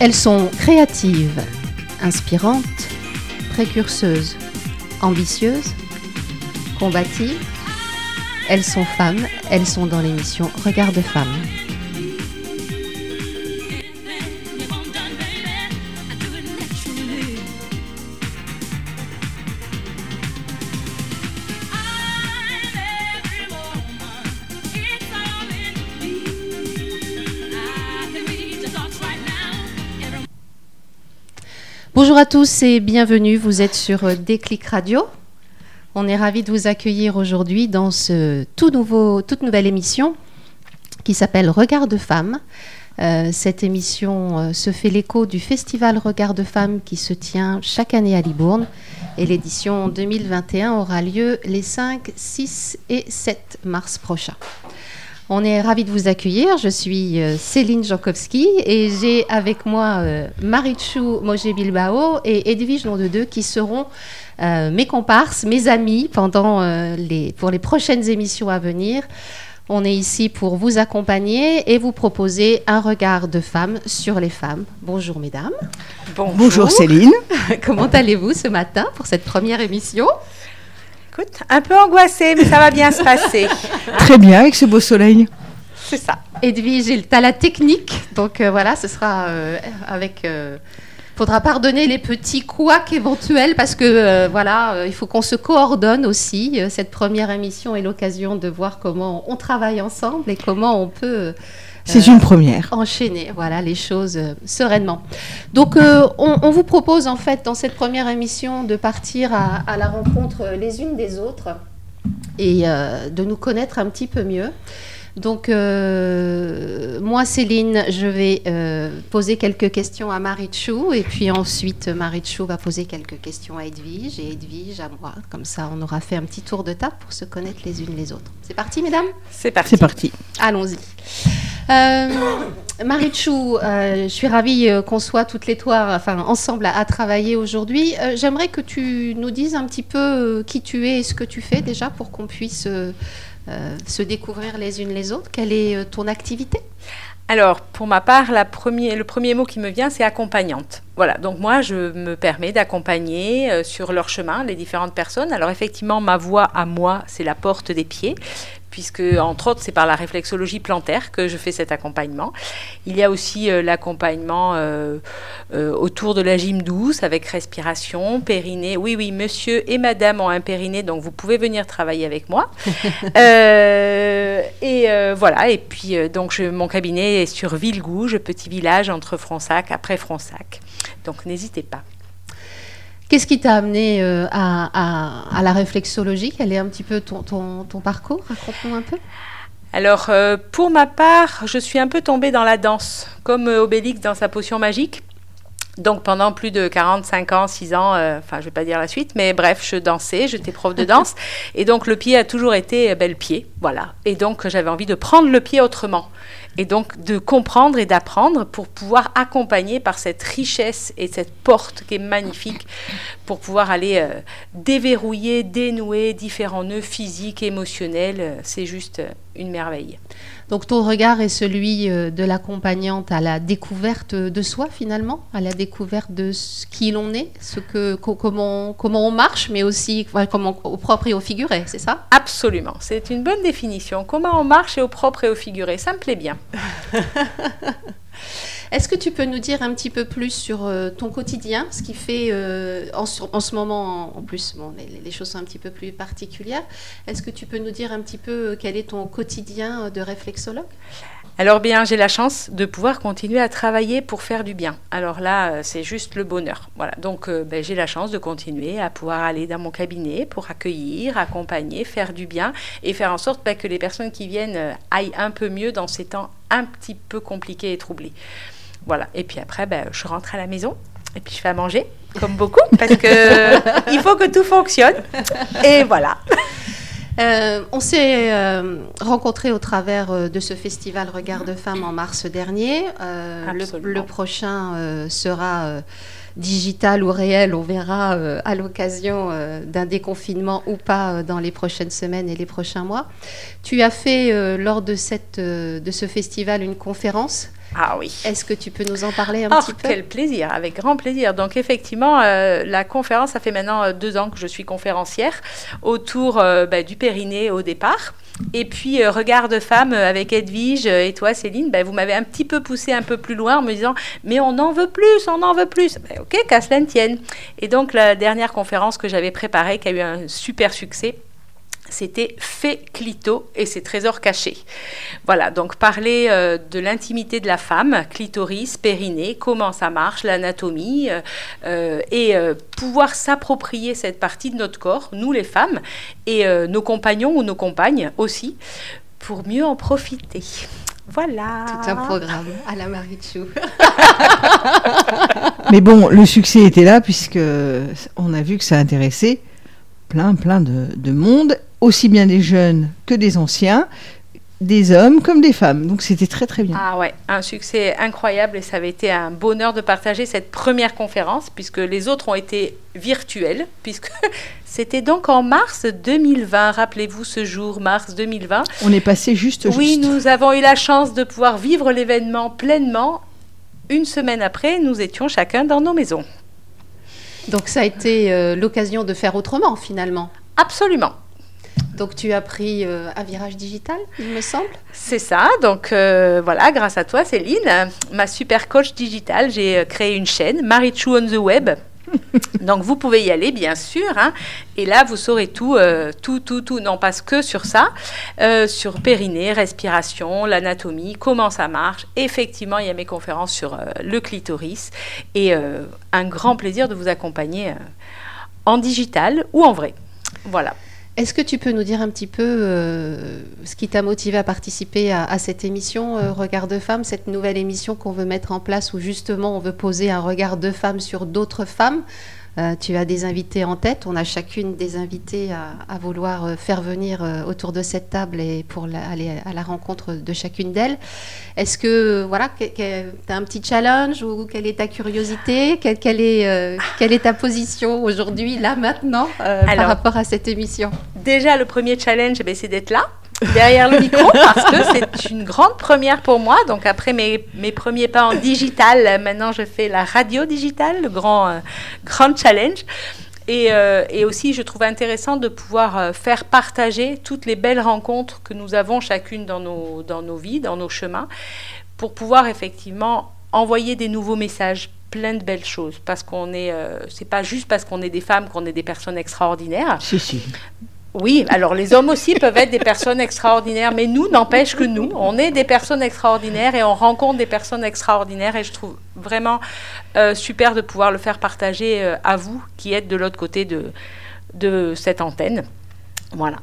Elles sont créatives, inspirantes, précurseuses, ambitieuses, combatives. Elles sont femmes, elles sont dans l'émission Regard de femmes. Bonjour à tous et bienvenue. Vous êtes sur euh, Déclic Radio. On est ravis de vous accueillir aujourd'hui dans ce tout nouveau, toute nouvelle émission qui s'appelle Regard de femmes. Euh, cette émission euh, se fait l'écho du festival Regard de femmes qui se tient chaque année à Libourne et l'édition 2021 aura lieu les 5, 6 et 7 mars prochains. On est ravis de vous accueillir. Je suis euh, Céline Jankowski et j'ai avec moi euh, Marichou Mogé Bilbao et Edwige Nom de Deux qui seront euh, mes comparses, mes amis pendant les, pour les prochaines émissions à venir. On est ici pour vous accompagner et vous proposer un regard de femme sur les femmes. Bonjour mesdames. Bonjour, Bonjour Céline. Comment allez-vous ce matin pour cette première émission? Écoute, un peu angoissée, mais ça va bien se passer. Très bien avec ce beau soleil. C'est ça. Edwige, tu as la technique, donc euh, voilà, ce sera euh, avec. Il euh, faudra pardonner les petits couacs éventuels parce que voilà, il faut qu'on se coordonne aussi. Cette première émission est l'occasion de voir comment on travaille ensemble et comment on peut c'est une première. Enchaîner, voilà, les choses euh, sereinement. Donc, euh, on, vous propose en fait dans cette première émission de partir à, la rencontre les unes des autres et euh, de nous connaître un petit peu mieux. Donc, moi, Céline, je vais poser quelques questions à Marichou, et puis ensuite, Marichou va poser quelques questions à Edwige, et Edwige à moi. Comme ça, on aura fait un petit tour de table pour se connaître les unes les autres. C'est parti, mesdames? C'est parti. C'est parti. Allons-y. Euh, Marichou, euh, je suis ravie euh, qu'on soit toutes les trois, enfin ensemble à, travailler aujourd'hui. Euh, j'aimerais que tu nous dises un petit peu qui tu es et ce que tu fais déjà pour qu'on puisse se découvrir les unes les autres. Quelle est ton activité? Alors, pour ma part, le premier mot qui me vient, c'est accompagnante. Voilà, donc moi, je me permets d'accompagner sur leur chemin les différentes personnes. Alors, effectivement, ma voix à moi, c'est la porte des pieds, puisque entre autres c'est par la réflexologie plantaire que je fais cet accompagnement. Il y a aussi euh, l'accompagnement euh, euh, autour de la gym douce avec respiration, périnée. Oui, oui, monsieur et madame ont un périnée, donc vous pouvez venir travailler avec moi. et voilà, et puis donc mon cabinet est sur Villegouge, petit village entre Fronsac, après Fronsac. Donc n'hésitez pas. Qu'est-ce qui t'a amené euh, à, la réflexologie? Quel est un petit peu ton, parcours? Raconte-nous un peu. Alors, euh, pour ma part, je suis un peu tombée dans la danse, comme euh, Obélix dans sa potion magique. Donc pendant plus de 45 ans, 6 ans, enfin je ne vais pas dire la suite, mais bref, je dansais, j'étais prof de danse, et donc le pied a toujours été bel pied, voilà. Et donc j'avais envie de prendre le pied autrement et donc de comprendre et d'apprendre pour pouvoir accompagner par cette richesse et cette porte qui est magnifique pour pouvoir aller euh, déverrouiller, dénouer différents nœuds physiques, émotionnels. Euh, c'est juste euh, une merveille. Donc ton regard est celui de l'accompagnante à la découverte de soi finalement, à la découverte de ce qui l'on est, ce que, comment, comment on marche, mais aussi comment, au propre et au figuré, c'est ça? Absolument, c'est une bonne définition. Comment on marche et au propre et au figuré, ça me plaît bien. Est-ce que tu peux nous dire un petit peu plus sur euh, ton quotidien, ce qui fait euh, en, ce moment, en, plus, bon, les, choses sont un petit peu plus particulières. Est-ce que tu peux nous dire un petit peu euh, quel est ton quotidien de réflexologue? Alors bien, j'ai la chance de pouvoir continuer à travailler pour faire du bien. Alors là, c'est juste le bonheur. Voilà. Donc ben, j'ai la chance de continuer à pouvoir aller dans mon cabinet pour accueillir, accompagner, faire du bien et faire en sorte ben, que les personnes qui viennent aillent un peu mieux dans ces temps un petit peu compliqués et troublés. Voilà. Et puis après, ben, je rentre à la maison et puis je fais à manger, comme beaucoup, parce que il faut que tout fonctionne. Et voilà. Euh, on s'est euh, rencontrés au travers euh, de ce festival Regard de femmes en mars dernier. Le, prochain sera digital ou réel, on verra à l'occasion d'un déconfinement ou pas dans les prochaines semaines et les prochains mois. Tu as fait lors de, cette, de ce festival une conférence Ah oui. Est-ce que tu peux nous en parler un oh, petit peu? Quel plaisir, avec grand plaisir. Donc effectivement, euh, la conférence, ça fait maintenant euh, deux ans que je suis conférencière autour euh, bah, du périnée au départ. Et puis, Regard de femme avec Edwige et toi, Céline, bah, vous m'avez un petit peu poussé un peu plus loin en me disant Mais on en veut plus, on en veut plus. Bah, ok, qu'à cela tienne. Et donc, la dernière conférence que j'avais préparée, qui a eu un super succès, c'était Fait Clito et ses trésors cachés. Voilà, donc parler euh, de l'intimité de la femme, clitoris, périnée, comment ça marche, l'anatomie, euh, euh, et pouvoir s'approprier cette partie de notre corps, nous les femmes, et nos compagnons ou nos compagnes aussi, pour mieux en profiter. Voilà. Tout un programme à la Chou. Mais bon, le succès était là puisque on a vu que ça intéressait plein, plein de, de monde aussi bien des jeunes que des anciens, des hommes comme des femmes. Donc c'était très très bien. Ah ouais, un succès incroyable et ça avait été un bonheur de partager cette première conférence puisque les autres ont été virtuelles puisque c'était donc en mars 2020. Rappelez-vous ce jour, mars 2020. On est passé juste. Oui, nous avons eu la chance de pouvoir vivre l'événement pleinement. Une semaine après, nous étions chacun dans nos maisons. Donc ça a été euh, l'occasion de faire autrement finalement. Absolument. Donc tu as pris euh, un virage digital, il me semble. C'est ça. Donc euh, voilà, grâce à toi, Céline, ma super coach digitale, j'ai euh, créé une chaîne, Marichou on the Web. Donc vous pouvez y aller, bien sûr. Hein. et là, vous saurez tout, tout, tout, tout. Non, pas que sur ça, sur périnée, respiration, l'anatomie, comment ça marche. Effectivement, il y a mes conférences sur le clitoris et un grand plaisir de vous accompagner en digital ou en vrai. Voilà. Est-ce que tu peux nous dire un petit peu euh, ce qui t'a motivé à participer à, cette émission euh, Regard de femme, cette nouvelle émission qu'on veut mettre en place où justement on veut poser un regard de femme sur d'autres femmes euh, tu as des invités en tête. On a chacune des invités à, vouloir euh, faire venir euh, autour de cette table et pour aller à la rencontre de chacune d'elles. Est-ce que voilà, tu as un petit challenge ou quelle est ta curiosité? Quelle, est, quelle est ta position aujourd'hui, là, maintenant, par rapport à cette émission? Déjà, le premier challenge, eh ben, c'est d'être là derrière le micro parce que c'est une grande première pour moi. Donc après mes, mes, premiers pas en digital, maintenant je fais la radio digitale, le grand, euh, grand challenge. Et, euh, et, aussi, je trouve intéressant de pouvoir euh, faire partager toutes les belles rencontres que nous avons chacune dans nos, dans nos vies, dans nos chemins, pour pouvoir effectivement envoyer des nouveaux messages plein de belles choses parce qu'on est c'est pas juste parce qu'on est des femmes qu'on est des personnes extraordinaires si si oui, alors les hommes aussi peuvent être des personnes extraordinaires, mais nous, n'empêche que nous, on est des personnes extraordinaires et on rencontre des personnes extraordinaires et je trouve vraiment euh, super de pouvoir le faire partager euh, à vous qui êtes de l'autre côté de, de cette antenne. Voilà.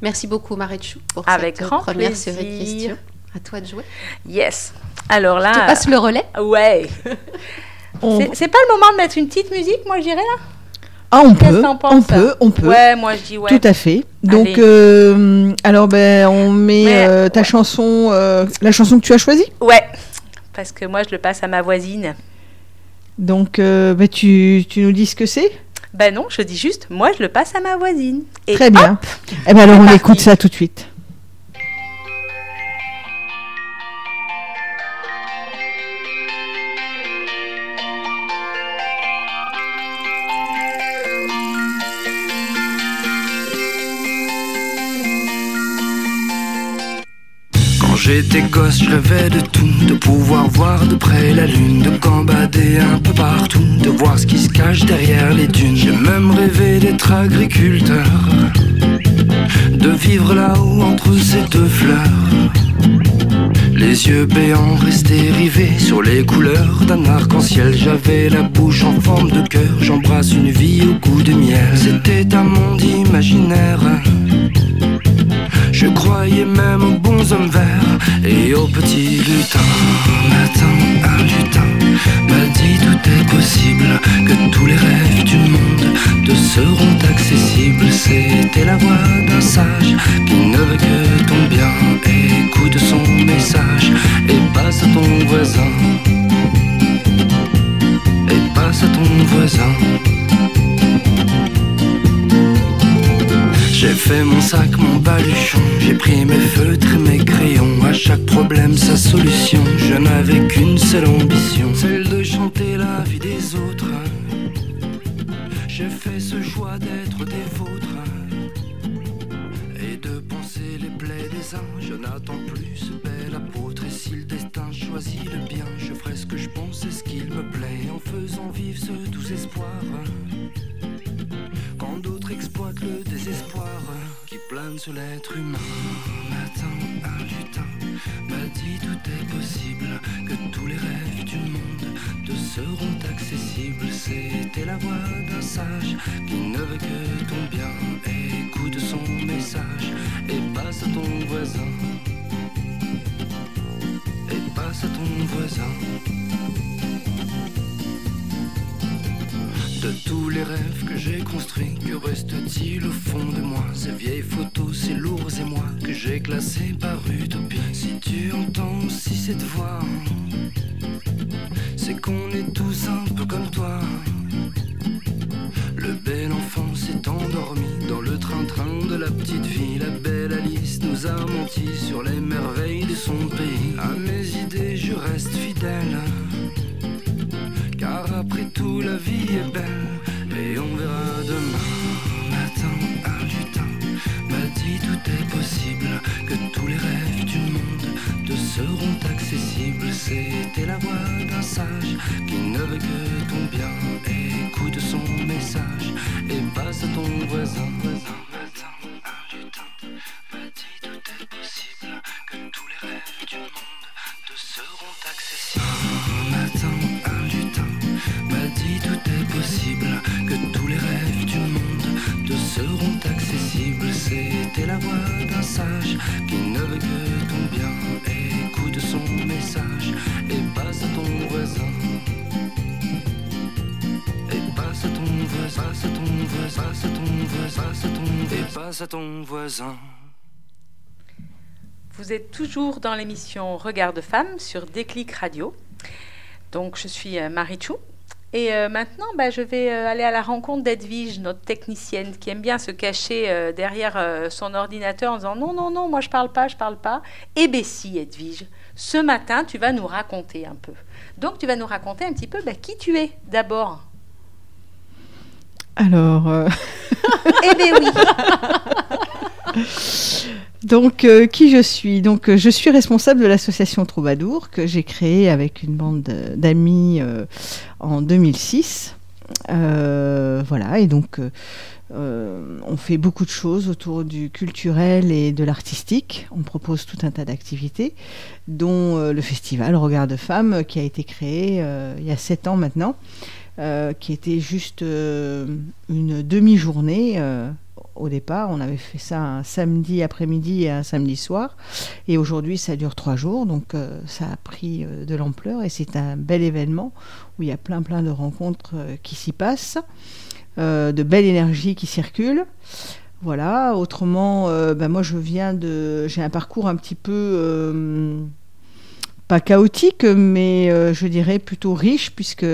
Merci beaucoup Maréchou pour Avec cette grand première plaisir. série de questions. À toi de jouer. Yes. Alors là. Tu passes le relais Ouais. C'est pas le moment de mettre une petite musique, moi je dirais là? Ah, on peut, on peut, on peut. Ouais, moi je dis ouais. Tout à fait. Donc, euh, alors ben, on met euh, ta chanson, euh, la chanson que tu as choisie? Ouais, parce que moi je le passe à ma voisine. Donc, ben, tu, tu nous dis ce que c'est? Ben non, je dis juste, moi je le passe à ma voisine. Très bien. Et eh ben alors on écoute ça tout de suite. J'étais gosse, je rêvais de tout, de pouvoir voir de près la lune, de gambader un peu partout, de voir ce qui se cache derrière les dunes. J'ai même rêvé d'être agriculteur, de vivre là-haut entre ces deux fleurs. Les yeux béants restés rivés sur les couleurs d'un arc-en-ciel. J'avais la bouche en forme de cœur, j'embrasse une vie au goût de miel. C'était un monde imaginaire je croyais même aux bons hommes verts et aux petits lutins. Matin, un lutin m'a dit tout est possible, que tous les rêves du monde te seront accessibles. C'était la voix d'un sage qui ne veut que ton bien. Écoute son message et passe à ton voisin. Et passe à ton voisin. J'ai fait mon sac, mon baluchon, j'ai pris mes feutres et mes crayons. À chaque problème, sa solution. Je n'avais qu'une seule ambition, celle de chanter la vie des autres. J'ai fait ce choix d'être des vôtres et de penser les plaies des uns. Je n'attends plus ce bel apôtre. Et si le destin choisit le bien, je ferai ce que je pense et ce qu'il me plaît en faisant vivre ce doux espoir. Quand d'autres exploitent le désespoir qui plane sur l'être humain. Matin, un lutin m'a dit tout est possible, que tous les rêves du monde te seront accessibles. C'était la voix d'un sage qui ne veut que ton bien. Écoute son message et passe à ton voisin. Et passe à ton voisin. Les rêves que j'ai construits, que reste-t-il au fond de moi Ces vieilles photos, ces lourds moi que j'ai classés par utopie. Si tu entends aussi cette voix, c'est qu'on est tous un peu comme toi. Le bel enfant s'est endormi dans le train-train de la petite vie. La belle Alice nous a menti sur les merveilles de son pays. À mes idées, je reste fidèle. Car après tout, la vie est belle. Et on verra demain. Matin, un lutin m'a dit tout est possible. Que tous les rêves du monde te seront accessibles. C'était la voix d'un sage qui ne veut que ton bien. Écoute son message et passe à ton voisin. Matin, à ton voisin. Vous êtes toujours dans l'émission Regard de femme sur Déclic Radio. Donc, je suis euh, Marie Chou. Et euh, maintenant, bah, je vais euh, aller à la rencontre d'Edwige, notre technicienne, qui aime bien se cacher derrière son ordinateur en disant non, non, non, moi je parle pas, je parle pas. Eh bien si, Edwige, ce matin, tu vas nous raconter un peu. Donc, tu vas nous raconter un petit peu bah, qui tu es d'abord. Alors, euh, Eh bien oui, donc euh, qui je suis? Donc, euh, je suis responsable de l'association Troubadour que j'ai créée avec une bande de- d'amis en 2006. Euh, voilà, et donc on fait beaucoup de choses autour du culturel et de l'artistique. On propose tout un tas d'activités, dont le festival Regard de Femmes qui a été créé il y a sept ans maintenant, qui était juste euh, une demi-journée. euh, au départ, on avait fait ça un samedi après-midi et un samedi soir. Et aujourd'hui, ça dure trois jours. Donc, euh, ça a pris euh, de l'ampleur et c'est un bel événement où il y a plein, plein de rencontres euh, qui s'y passent, euh, de belles énergies qui circulent. Voilà. Autrement, euh, ben, moi, je viens de. J'ai un parcours un petit peu. Pas chaotique, mais euh, je dirais plutôt riche, puisque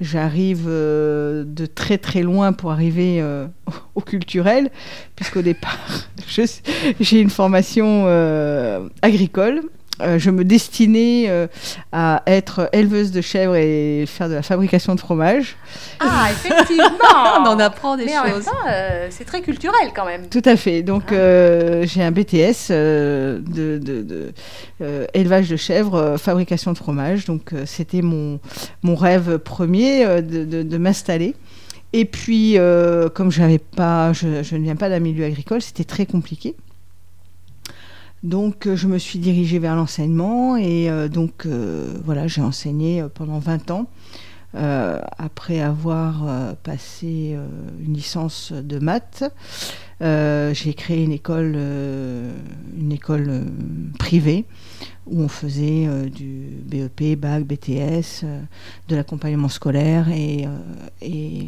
j'arrive euh, de très très loin pour arriver euh, au culturel, puisqu'au départ, j'ai une formation agricole. Euh, je me destinais euh, à être éleveuse de chèvres et faire de la fabrication de fromage. ah effectivement, On en apprend des Mais choses. euh, c'est très culturel quand même. Tout à fait. Donc, euh, j'ai un BTS de, de- de, élevage de chèvres, fabrication de fromage. Donc, c'était mon, mon rêve premier de, de- de m'installer. Et puis, comme pas, je, je ne viens pas d'un milieu agricole, c'était très compliqué. Donc, euh, je me suis dirigée vers l'enseignement et euh, donc, euh, voilà, j'ai enseigné pendant 20 ans. après avoir passé une licence de maths. Euh, j'ai créé une école, euh, une école euh, privée où on faisait euh, du BEP, BAC, BTS, de l'accompagnement scolaire et, et,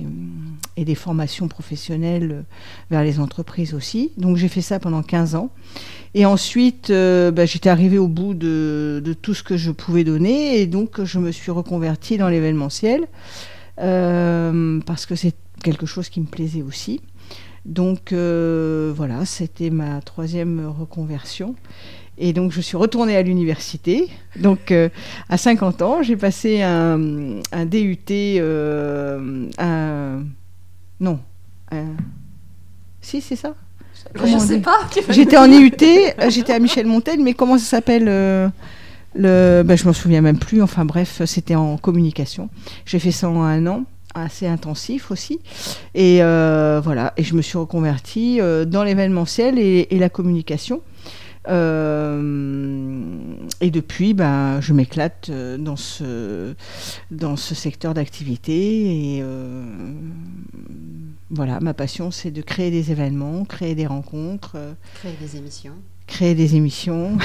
et des formations professionnelles vers les entreprises aussi. Donc j'ai fait ça pendant 15 ans. Et ensuite, bah, j'étais arrivée au bout de, de tout ce que je pouvais donner et donc je me suis reconvertie dans l'événementiel parce que c'est quelque chose qui me plaisait aussi. Donc voilà, c'était ma troisième reconversion. Et donc, je suis retournée à l'université. Donc, à 50 ans, j'ai passé un, DUT, un, non, si, c'est ça? Je ne sais pas. J'étais en IUT, j'étais à Michel Montaigne, mais comment ça s'appelle le, ben, Je m'en souviens même plus. Enfin bref, c'était en communication. J'ai fait ça en un an assez intensif aussi. Et euh, voilà, et je me suis reconvertie euh, dans l'événementiel et, la communication. Euh, et depuis, ben, je m'éclate dans ce, dans ce secteur d'activité. Et voilà, ma passion, c'est de créer des événements, créer des rencontres. Créer des émissions créer des émissions.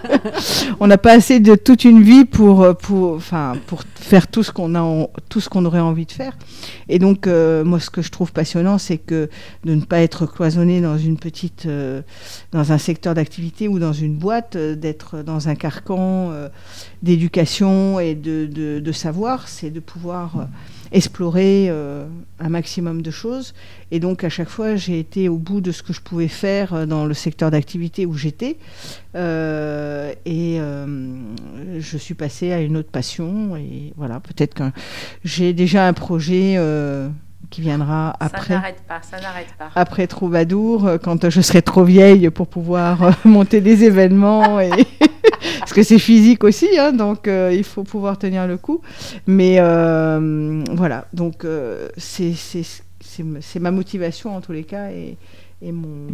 on n'a pas assez de toute une vie pour, pour, enfin, pour faire tout ce qu'on a, tout ce qu'on aurait envie de faire. Et donc, euh, moi, ce que je trouve passionnant, c'est que de ne pas être cloisonné dans une petite, euh, dans un secteur d'activité ou dans une boîte, euh, d'être dans un carcan d'éducation et de, de savoir, c'est de pouvoir explorer euh, un maximum de choses. Et donc à chaque fois, j'ai été au bout de ce que je pouvais faire euh, dans le secteur d'activité où j'étais. Euh, et je suis passée à une autre passion. Et voilà, peut-être que j'ai déjà un projet qui viendra après. Ça n'arrête pas, ça n'arrête pas. Après Troubadour, quand je serai trop vieille pour pouvoir monter des événements et parce que c'est physique aussi, hein, donc euh, il faut pouvoir tenir le coup. Mais euh, voilà, donc euh, c'est ma motivation en tous les cas et, et mon.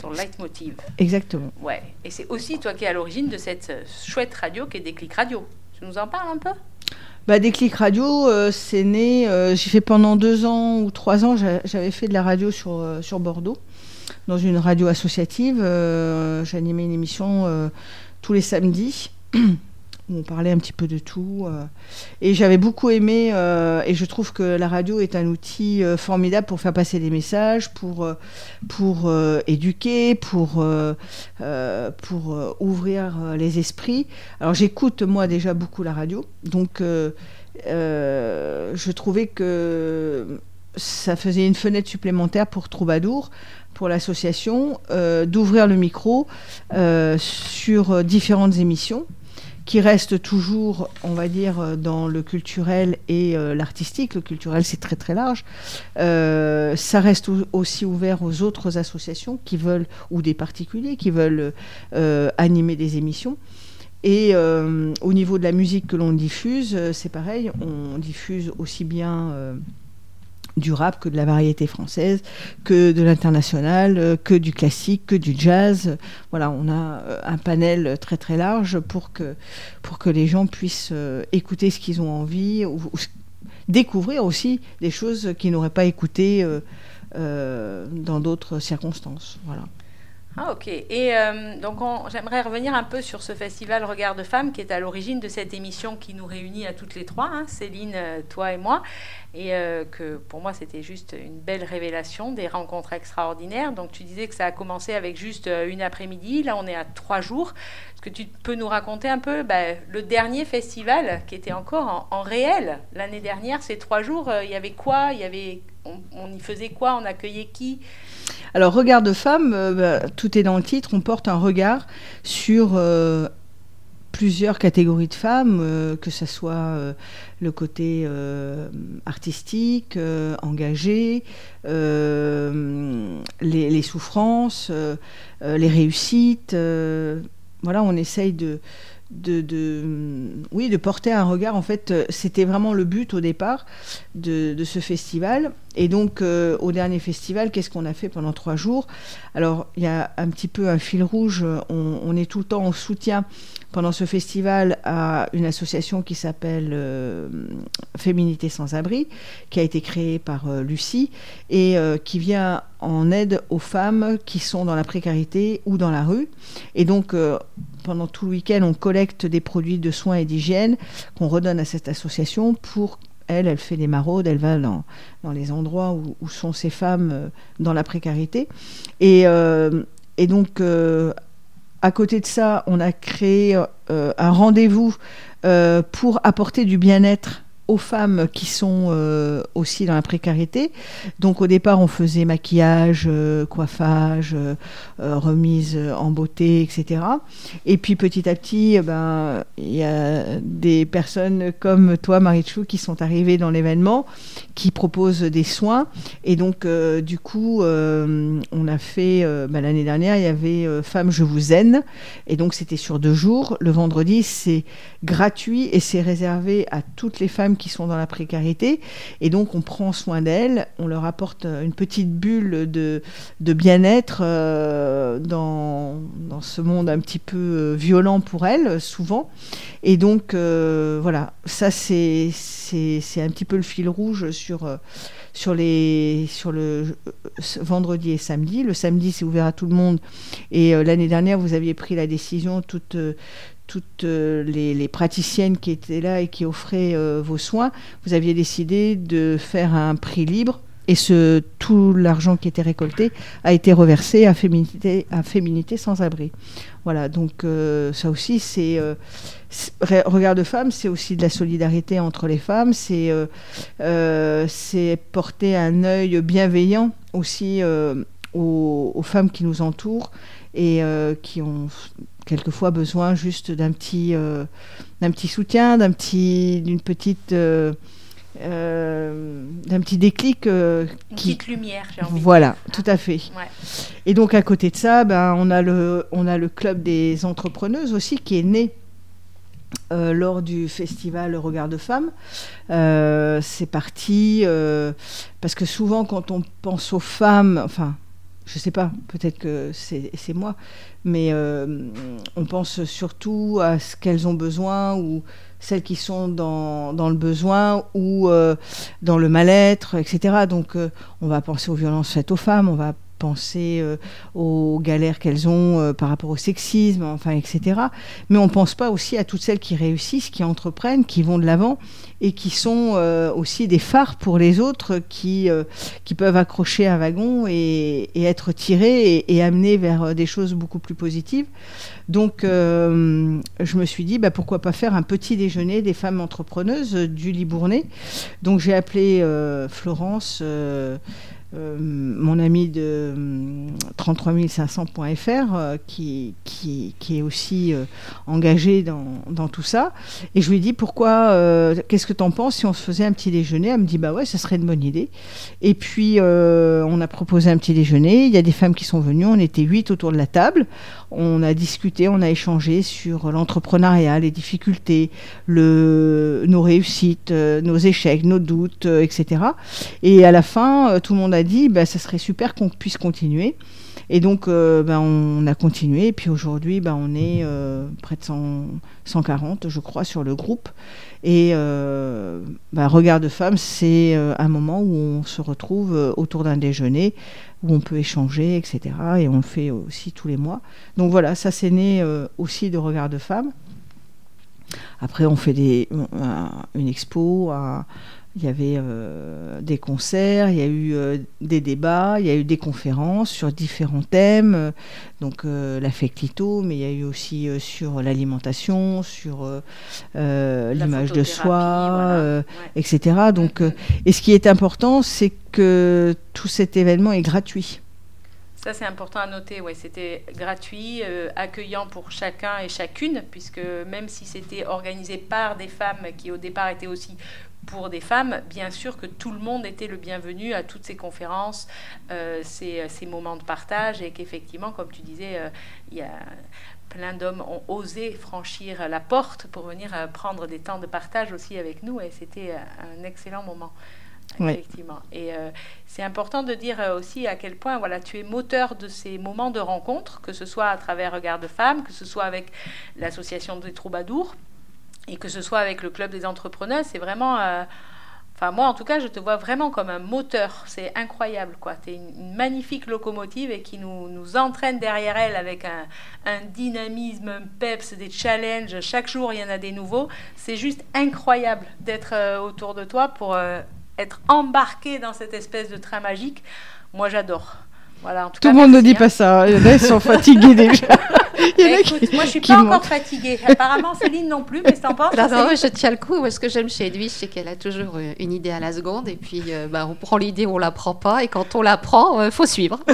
Ton leitmotiv. Exactement. Ouais, et c'est aussi toi qui es à l'origine de cette chouette radio qui est Déclic Radio. Tu nous en parles un peu? Bah, Déclic Radio, c'est né, j'ai fait pendant deux ans ou trois ans, j'avais fait de la radio sur, sur Bordeaux, dans une radio associative. J'animais une émission tous les samedis. où on parlait un petit peu de tout. Euh. et j'avais beaucoup aimé, euh, et je trouve que la radio est un outil euh, formidable pour faire passer des messages, pour, pour éduquer, pour, pour ouvrir les esprits. Alors j'écoute moi déjà beaucoup la radio, donc je trouvais que ça faisait une fenêtre supplémentaire pour Troubadour pour l'association d'ouvrir le micro sur différentes émissions qui restent toujours, on va dire, dans le culturel et euh, l'artistique. Le culturel, c'est très très large. ça reste aussi ouvert aux autres associations qui veulent, ou des particuliers qui veulent animer des émissions. Et au niveau de la musique que l'on diffuse, c'est pareil, on diffuse aussi bien du rap, que de la variété française, que de l'international, euh, que du classique, que du jazz. Voilà, on a euh, un panel très très large pour que, pour que les gens puissent euh, écouter ce qu'ils ont envie, ou, découvrir aussi des choses qu'ils n'auraient pas écoutées dans d'autres circonstances. Voilà. Ah ok. Et donc j'aimerais revenir un peu sur ce festival Regard de Femmes qui est à l'origine de cette émission qui nous réunit à toutes les trois, hein, Céline, toi et moi, et euh, que pour moi c'était juste une belle révélation, des rencontres extraordinaires. Donc tu disais que ça a commencé avec juste une après-midi, là on est à trois jours. Est-ce que tu peux nous raconter un peu bah, le dernier festival qui était encore en, réel? L'année dernière, ces trois jours, il y avait quoi? Il y avait, on y faisait quoi? On accueillait qui? Alors, regard de femme, euh, bah, tout est dans le titre, on porte un regard sur euh, plusieurs catégories de femmes, euh, que ce soit le côté artistique, engagé, les, souffrances, les réussites. voilà, on essaye de de, oui, de porter un regard. En fait, euh, c'était vraiment le but au départ de, ce festival. Et donc, euh, au dernier festival, qu'est-ce qu'on a fait pendant trois jours? Alors, il y a un petit peu un fil rouge. On, est tout le temps en soutien pendant ce festival à une association qui s'appelle euh, Féminité sans abri, qui a été créée par Lucie et qui vient en aide aux femmes qui sont dans la précarité ou dans la rue. Et donc, pendant tout le week-end, on collecte des produits de soins et d'hygiène qu'on redonne à cette association pour elle, elle fait des maraudes, elle va dans, dans les endroits où, sont ces femmes euh, dans la précarité. Et, euh, et donc, euh, à côté de ça, on a créé un rendez-vous pour apporter du bien-être aux femmes qui sont euh, aussi dans la précarité. Donc au départ, on faisait maquillage, euh, coiffage, euh, remise en beauté, etc. Et puis petit à petit, eh ben, il y a des personnes comme toi, Marichou, qui sont arrivées dans l'événement, qui proposent des soins. Et donc, du coup, on a fait, ben, l'année dernière, il y avait Femmes, je vous aime. Et donc, c'était sur deux jours. Le vendredi, c'est gratuit et c'est réservé à toutes les femmes qui sont dans la précarité. Et donc, on prend soin d'elles, on leur apporte une petite bulle de, de bien-être euh, dans, dans, ce monde un petit peu euh, violent pour elles, souvent. Et donc, euh, voilà, ça, c'est un petit peu le fil rouge sur sur, les, sur le vendredi et samedi. Le samedi, c'est ouvert à tout le monde. Et l'année dernière, vous aviez pris la décision, toute, toutes euh, les, praticiennes qui étaient là et qui offraient euh, vos soins, vous aviez décidé de faire un prix libre et tout l'argent qui était récolté a été reversé à Féminité, à féminité sans abri. Voilà, donc euh, ça aussi, c'est. regard de femme, c'est aussi de la solidarité entre les femmes, c'est porter un œil bienveillant aussi aux, femmes qui nous entourent et qui ont quelquefois besoin juste d'un petit, euh, d'un petit soutien, d'un petit, d'une petite, euh, euh, d'un petit déclic. Une petite lumière, j'ai envie Voilà, tout à fait. Et donc à côté de ça, ben, on, a le, on a le club des entrepreneuses aussi qui est né. lors du festival Regard de Femmes. c'est parti parce que souvent quand on pense aux femmes, enfin je sais pas, peut-être que c'est moi, mais euh, on pense surtout à ce qu'elles ont besoin ou celles qui sont dans, dans le besoin ou euh, dans le mal-être, etc. Donc euh, on va penser aux violences faites aux femmes, on va penser euh, aux galères qu'elles ont euh, par rapport au sexisme, enfin, etc. Mais on ne pense pas aussi à toutes celles qui réussissent, qui entreprennent, qui vont de l'avant et qui sont euh, aussi des phares pour les autres qui, qui peuvent accrocher un wagon et, être tirés et, et, amenés vers des choses beaucoup plus positives. Donc, je me suis dit, bah, pourquoi pas faire un petit déjeuner des femmes entrepreneuses du Libournais. Donc, j'ai appelé Florence. Euh, mon ami de 33500.fr euh, qui, qui, qui, est aussi euh, engagé dans, dans, tout ça. Et je lui ai dit pourquoi, qu'est-ce que tu en penses si on se faisait un petit déjeuner? Elle me dit bah ouais, ça serait une bonne idée. Et puis on a proposé un petit déjeuner. Il y a des femmes qui sont venues, on était huit autour de la table. On a discuté, on a échangé sur l'entrepreneuriat, les difficultés, nos réussites, nos échecs, nos doutes, etc. Et à la fin, tout le monde a dit, bah, ça serait super qu'on puisse continuer. Et donc, euh, bah, on a continué. Et puis aujourd'hui, bah, on est euh, près de 140, je crois, sur le groupe. Et euh, Regard de Femmes, c'est un moment où on se retrouve autour d'un déjeuner, où on peut échanger, etc. Et on le fait aussi tous les mois. Donc voilà, ça c'est né aussi de Regard de Femmes. Après, on fait des, une expo, un, il y avait euh, des concerts, il y a eu euh, des débats, il y a eu des conférences sur différents thèmes, euh, donc l'affectito, mais il y a eu aussi sur l'alimentation, sur l'image de soi, etc. Donc, et ce qui est important, c'est que tout cet événement est gratuit. Ça, c'est important à noter. Ouais, c'était gratuit, accueillant pour chacun et chacune, puisque même si c'était organisé par des femmes qui, au départ, étaient aussi pour des femmes, bien sûr que tout le monde était le bienvenu à toutes ces conférences, euh, ces, ces, moments de partage, et qu'effectivement, comme tu disais, euh, il y a plein d'hommes ont osé franchir la porte pour venir euh, prendre des temps de partage aussi avec nous, et c'était un excellent moment. Effectivement. Et c'est important de dire aussi à quel point voilà, tu es moteur de ces moments de rencontre, que ce soit à travers Regard de Femmes, que ce soit avec l'association des troubadours, et que ce soit avec le club des entrepreneurs, c'est vraiment. Euh, enfin, moi, en tout cas, je te vois vraiment comme un moteur. C'est incroyable, quoi. Tu es une, magnifique locomotive et qui nous, nous entraîne derrière elle avec un, un, dynamisme, un peps, des challenges. Chaque jour, il y en a des nouveaux. C'est juste incroyable d'être euh, autour de toi pour euh, être embarqué dans cette espèce de train magique. Moi, j'adore. Voilà, en tout, tout le monde ne dit pas hein. ça. Ils sont fatigués déjà. Il y en a Écoute, moi je suis pas encore fatiguée. Apparemment Céline non plus, mais t'en penses Non, non, je tiens le coup. Moi, Ce que j'aime chez Edwige, c'est qu'elle a toujours euh, une idée à la seconde. Et puis, euh, bah, on prend l'idée, on la prend pas. Et quand on la prend, il faut suivre.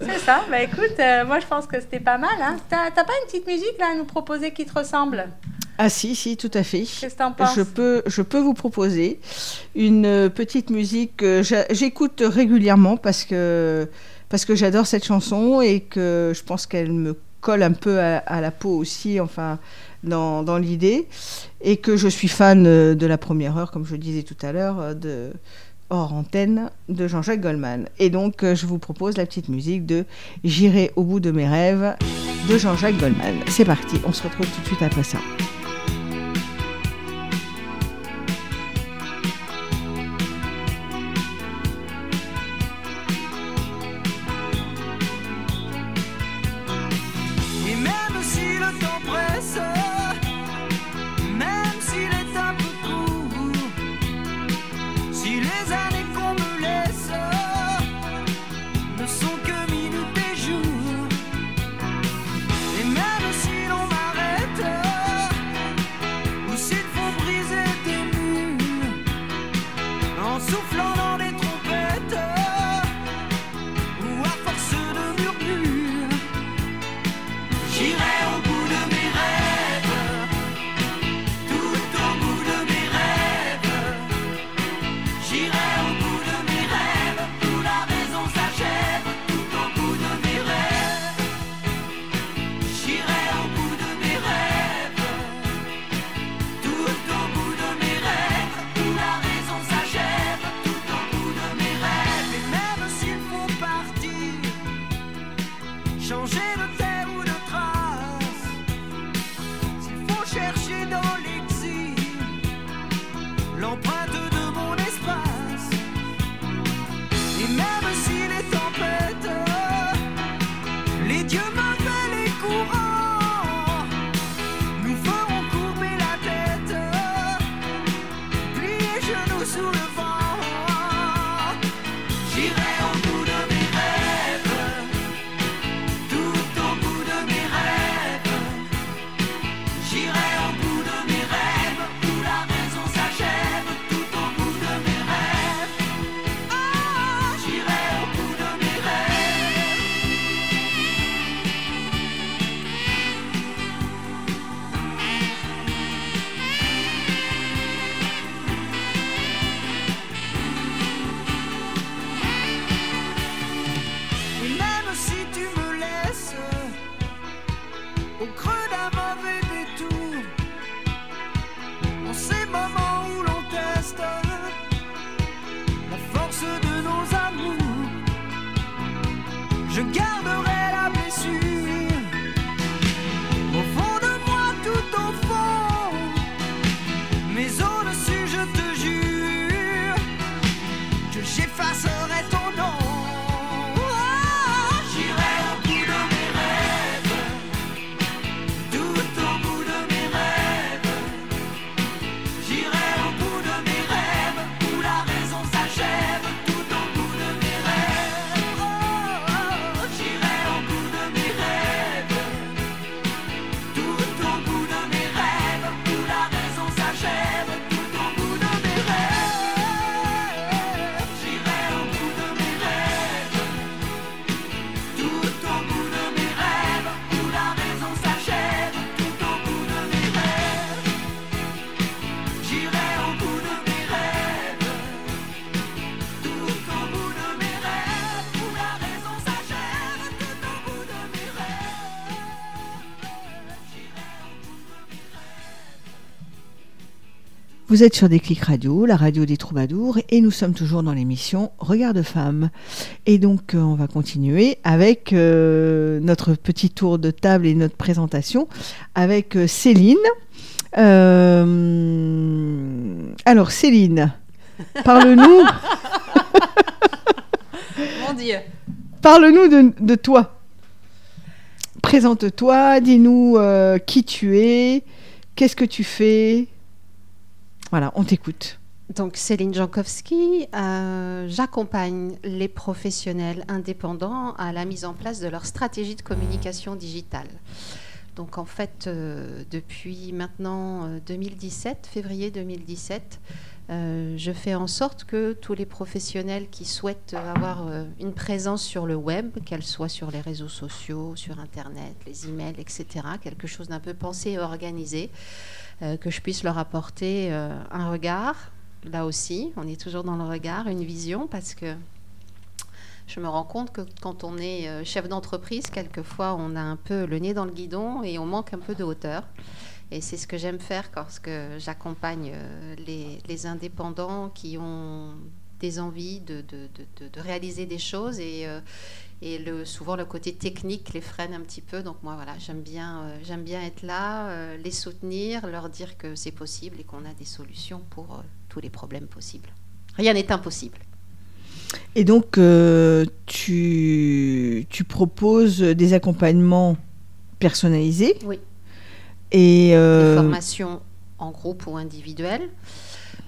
C'est ça. Bah écoute, euh, moi je pense que c'était pas mal. Hein. T'as pas une petite musique là à nous proposer qui te ressemble? Ah si, si, tout à fait. Qu'est-ce que t'en penses? Je peux, je peux vous proposer une euh, petite musique que j'écoute régulièrement parce que, parce que j'adore cette chanson et que je pense qu'elle me colle un peu à, la peau aussi, enfin, dans, dans l'idée. Et que je suis fan euh, de la première heure, comme je disais tout à l'heure, euh, de hors antenne de Jean-Jacques Goldman. Et donc, euh, je vous propose la petite musique de J'irai au bout de mes rêves de Jean-Jacques Goldman. C'est parti, on se retrouve tout de suite après ça. Vous êtes sur Déclic Radio, la radio des troubadours, et nous sommes toujours dans l'émission Regard de femme. Et donc, euh, on va continuer avec euh, notre petit tour de table et notre présentation avec euh, Céline. Alors, Céline, parle-nous Mon Dieu. parle-nous de, de toi. Présente-toi, dis-nous qui tu es, qu'est-ce que tu fais. Voilà, on t'écoute. Donc Céline Jankowski, euh, j'accompagne les professionnels indépendants à la mise en place de leur stratégie de communication digitale. Donc en fait, euh, depuis maintenant euh, 2017, février 2017, euh, je fais en sorte que tous les professionnels qui souhaitent avoir euh, une présence sur le web, qu'elle soit sur les réseaux sociaux, sur Internet, les emails, etc., quelque chose d'un peu pensé et organisé, euh, que je puisse leur apporter euh, un regard. Là aussi, on est toujours dans le regard, une vision, parce que je me rends compte que quand on est euh, chef d'entreprise, quelquefois on a un peu le nez dans le guidon et on manque un peu de hauteur. Et c'est ce que j'aime faire lorsque j'accompagne euh, les, indépendants qui ont des envies de, de- réaliser des choses et, euh, et le, souvent le côté technique les freine un petit peu. Donc moi voilà, j'aime bien, euh, j'aime bien être là, euh, les soutenir, leur dire que c'est possible et qu'on a des solutions pour euh, tous les problèmes possibles. Rien n'est impossible. Et donc, tu, tu proposes des accompagnements personnalisés. Oui. Et de euh, formation en groupe ou individuelle.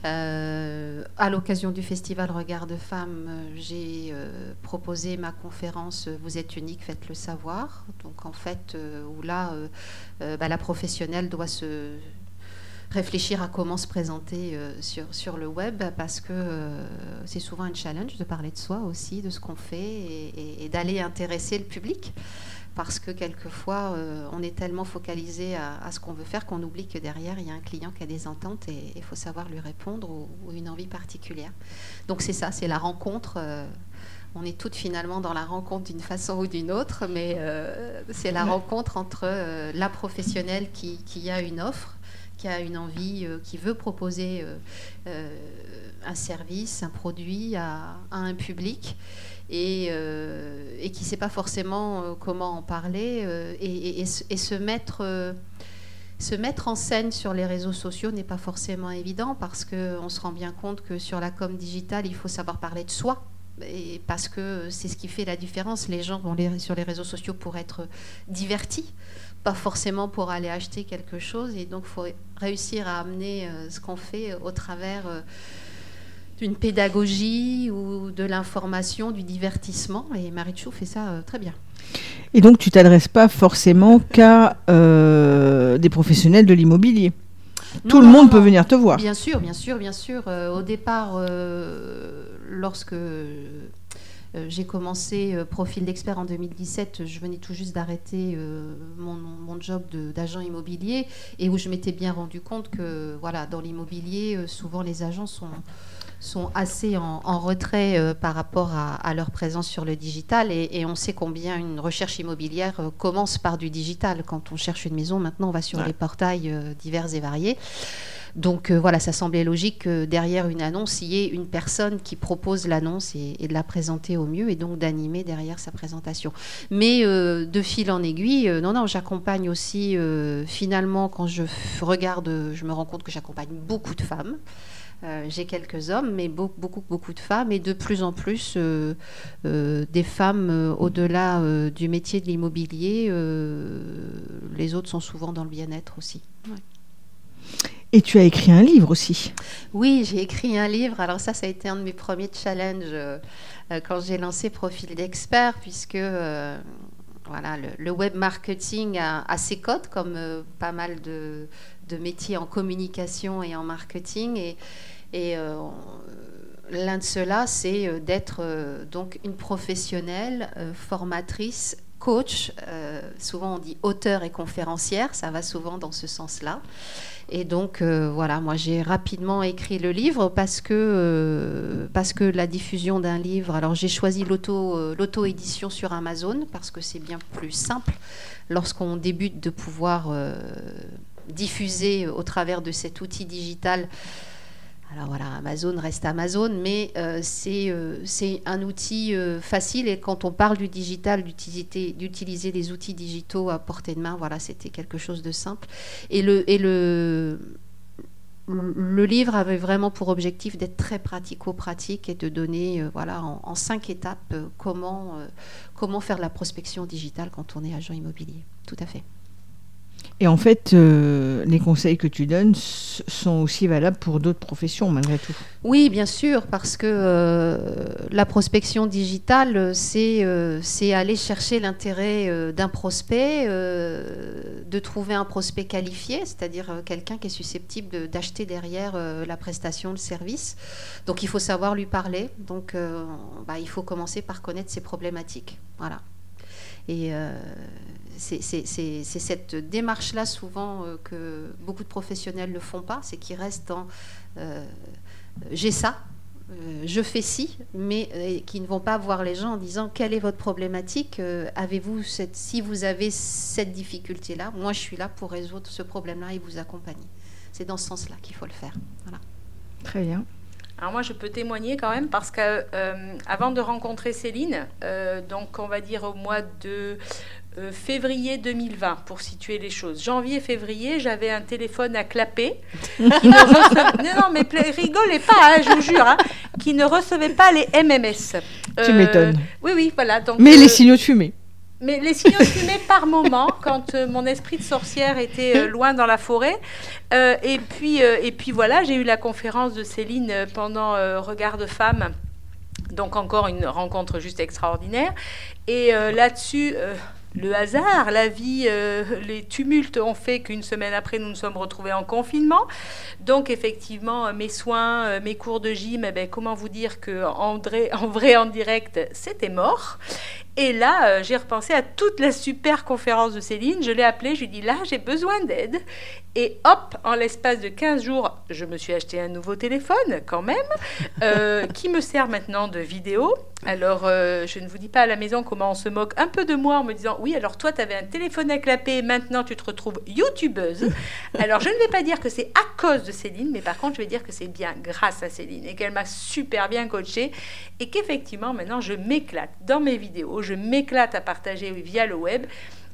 Euh, à l'occasion du festival Regard de Femmes, euh, j'ai euh, proposé ma conférence euh, Vous êtes unique, faites-le savoir. Donc en fait, où là, bah, la professionnelle doit se réfléchir à comment se présenter sur, le web parce que c'est souvent un challenge de parler de soi aussi, de ce qu'on fait et d'aller intéresser le public parce que quelquefois euh, on est tellement focalisé à, à ce qu'on veut faire qu'on oublie que derrière il y a un client qui a des ententes et il faut savoir lui répondre ou, ou une envie particulière. Donc c'est ça, c'est la rencontre. euh, on est toutes finalement dans la rencontre d'une façon ou d'une autre, mais euh, c'est la rencontre entre la professionnelle qui, qui a une offre, qui a une envie, qui veut proposer un service, un produit à, à un public et, euh, et qui ne sait pas forcément euh, comment en parler euh, et, se- et se mettre... se mettre en scène sur les réseaux sociaux n'est pas forcément évident parce qu'on se rend bien compte que sur la com digitale, il faut savoir parler de soi. Et parce que c'est ce qui fait la différence. Les gens vont sur les réseaux sociaux pour être divertis, pas forcément pour aller acheter quelque chose. Et donc, il faut réussir à amener ce qu'on fait au travers d'une pédagogie ou de l'information, du divertissement. Et Marie Chou fait ça euh, très bien. Et donc, tu t'adresses pas forcément qu'à euh, des professionnels de l'immobilier. Tout Non, le non, monde non, peut venir te voir. Bien sûr, bien sûr, bien sûr. Euh, au départ, lorsque j'ai commencé Profil d'expert en 2017, je venais tout juste d'arrêter mon, mon job d'agent immobilier et où je m'étais bien rendu compte que voilà, dans l'immobilier, souvent les agents sont sont assez en, en retrait euh, par rapport à, à leur présence sur le digital et, et on sait combien une recherche immobilière euh, commence par du digital. Quand on cherche une maison, maintenant on va sur Ouais. les portails euh, divers et variés. Donc voilà, ça semblait logique que derrière une annonce, il y ait une personne qui propose l'annonce et, et de la présenter au mieux et donc d'animer derrière sa présentation. Mais de fil en aiguille, non, non, j'accompagne aussi, finalement, quand je regarde, je me rends compte que j'accompagne beaucoup de femmes. Euh, J'ai quelques hommes, mais beau- beaucoup, beaucoup de femmes, et de plus en plus euh, euh, des femmes au-delà du métier de l'immobilier. les autres sont souvent dans le bien-être aussi. Ouais. Et tu as écrit un livre aussi. Oui, j'ai écrit un livre. Alors ça, ça a été un de mes premiers challenges quand j'ai lancé Profil d'expert, puisque voilà, le, le web marketing a, a ses codes, comme pas mal de, de métiers en communication et en marketing. Et, et euh, l'un de ceux-là, c'est euh, d'être euh, donc une professionnelle, formatrice, coach. souvent, on dit auteur et conférencière. Ça va souvent dans ce sens-là. Et donc, voilà, moi j'ai rapidement écrit le livre parce que, parce que la diffusion d'un livre, alors j'ai choisi l'auto, l'auto-édition sur Amazon parce que c'est bien plus simple lorsqu'on débute de pouvoir diffuser au travers de cet outil digital. Alors voilà, Amazon reste Amazon, mais euh, c'est euh, c'est un outil euh, facile et quand on parle du digital, d'utiliser des outils digitaux à portée de main, voilà, c'était quelque chose de simple. Et le, et le, le livre avait vraiment pour objectif d'être très pratico-pratique et de donner voilà, en, cinq étapes comment, comment faire de la prospection digitale quand on est agent immobilier. Tout à fait. Et en fait, euh, les conseils que tu donnes sont aussi valables pour d'autres professions, malgré tout. Oui, bien sûr, parce que euh, la prospection digitale, c'est euh, aller chercher l'intérêt euh, d'un prospect, de trouver un prospect qualifié, c'est-à-dire quelqu'un qui est susceptible d'acheter derrière la prestation, le service. Donc il faut savoir lui parler. Donc bah, il faut commencer par connaître ses problématiques. Voilà. Et c'est cette démarche-là souvent euh, que beaucoup de professionnels ne font pas, c'est qu'ils restent en euh, j'ai ça, euh, je fais ci, mais euh, qui ne vont pas voir les gens en disant quelle est votre problématique, euh, avez-vous cette, si vous avez cette difficulté-là, moi je suis là pour résoudre ce problème-là et vous accompagner. C'est dans ce sens-là qu'il faut le faire. Voilà. Très bien. Alors moi, je peux témoigner quand même parce que euh, avant de rencontrer Céline, euh, donc on va dire au mois de euh, février 2020, pour situer les choses. Janvier-février, j'avais un téléphone à clapper. qui ne recevait- non, non, mais rigolez pas, hein, je vous jure, hein, qui ne recevait pas les MMS. Tu Euh, m'étonnes. Oui, oui, voilà. Donc, Mais euh, les signaux de fumée. mais les signaux de fumée par moment, quand euh, mon esprit de sorcière était euh, loin dans la forêt. Euh, et, puis, euh, et puis voilà, j'ai eu la conférence de Céline euh, pendant euh, Regard de femme. Donc encore une rencontre juste extraordinaire. Et euh, là-dessus, euh, le hasard, la vie, euh, les tumultes ont fait qu'une semaine après, nous nous sommes retrouvés en confinement. Donc effectivement, euh, mes soins, euh, mes cours de gym, eh ben, comment vous dire que en vrai, en vrai, en direct, c'était mort. Et là, euh, j'ai repensé à toute la super conférence de Céline. Je l'ai appelée, je lui ai dit là, j'ai besoin d'aide. Et hop, en l'espace de 15 jours, je me suis acheté un nouveau téléphone quand même, euh, qui me sert maintenant de vidéo. Alors, euh, je ne vous dis pas à la maison comment on se moque un peu de moi en me disant oui, alors toi, tu avais un téléphone à clapper, maintenant tu te retrouves youtubeuse. Alors, je ne vais pas dire que c'est à cause de Céline, mais par contre, je vais dire que c'est bien grâce à Céline et qu'elle m'a super bien coachée et qu'effectivement, maintenant, je m'éclate dans mes vidéos, je m'éclate à partager via le web.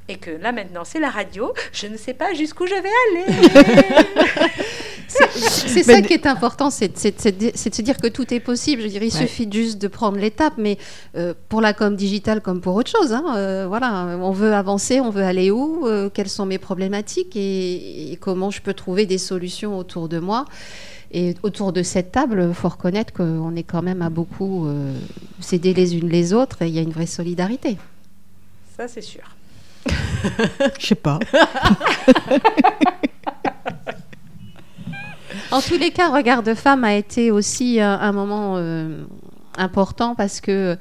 Et que là maintenant c'est la radio, je ne sais pas jusqu'où je vais aller. C'est ça qui est important, c'est de se dire que tout est possible. Je veux dire, il Ouais. suffit juste de prendre l'étape, mais euh, pour la com digitale comme pour autre chose, hein, euh, voilà, on veut avancer, on veut aller où, euh, quelles sont mes problématiques et, et comment je peux trouver des solutions autour de moi. Et autour de cette table, il faut reconnaître qu'on est quand même à beaucoup euh, s'aider les unes les autres et il y a une vraie solidarité. Ça c'est sûr. Je sais pas. En tous les cas, Regard de femme a été aussi un, un moment euh, important parce que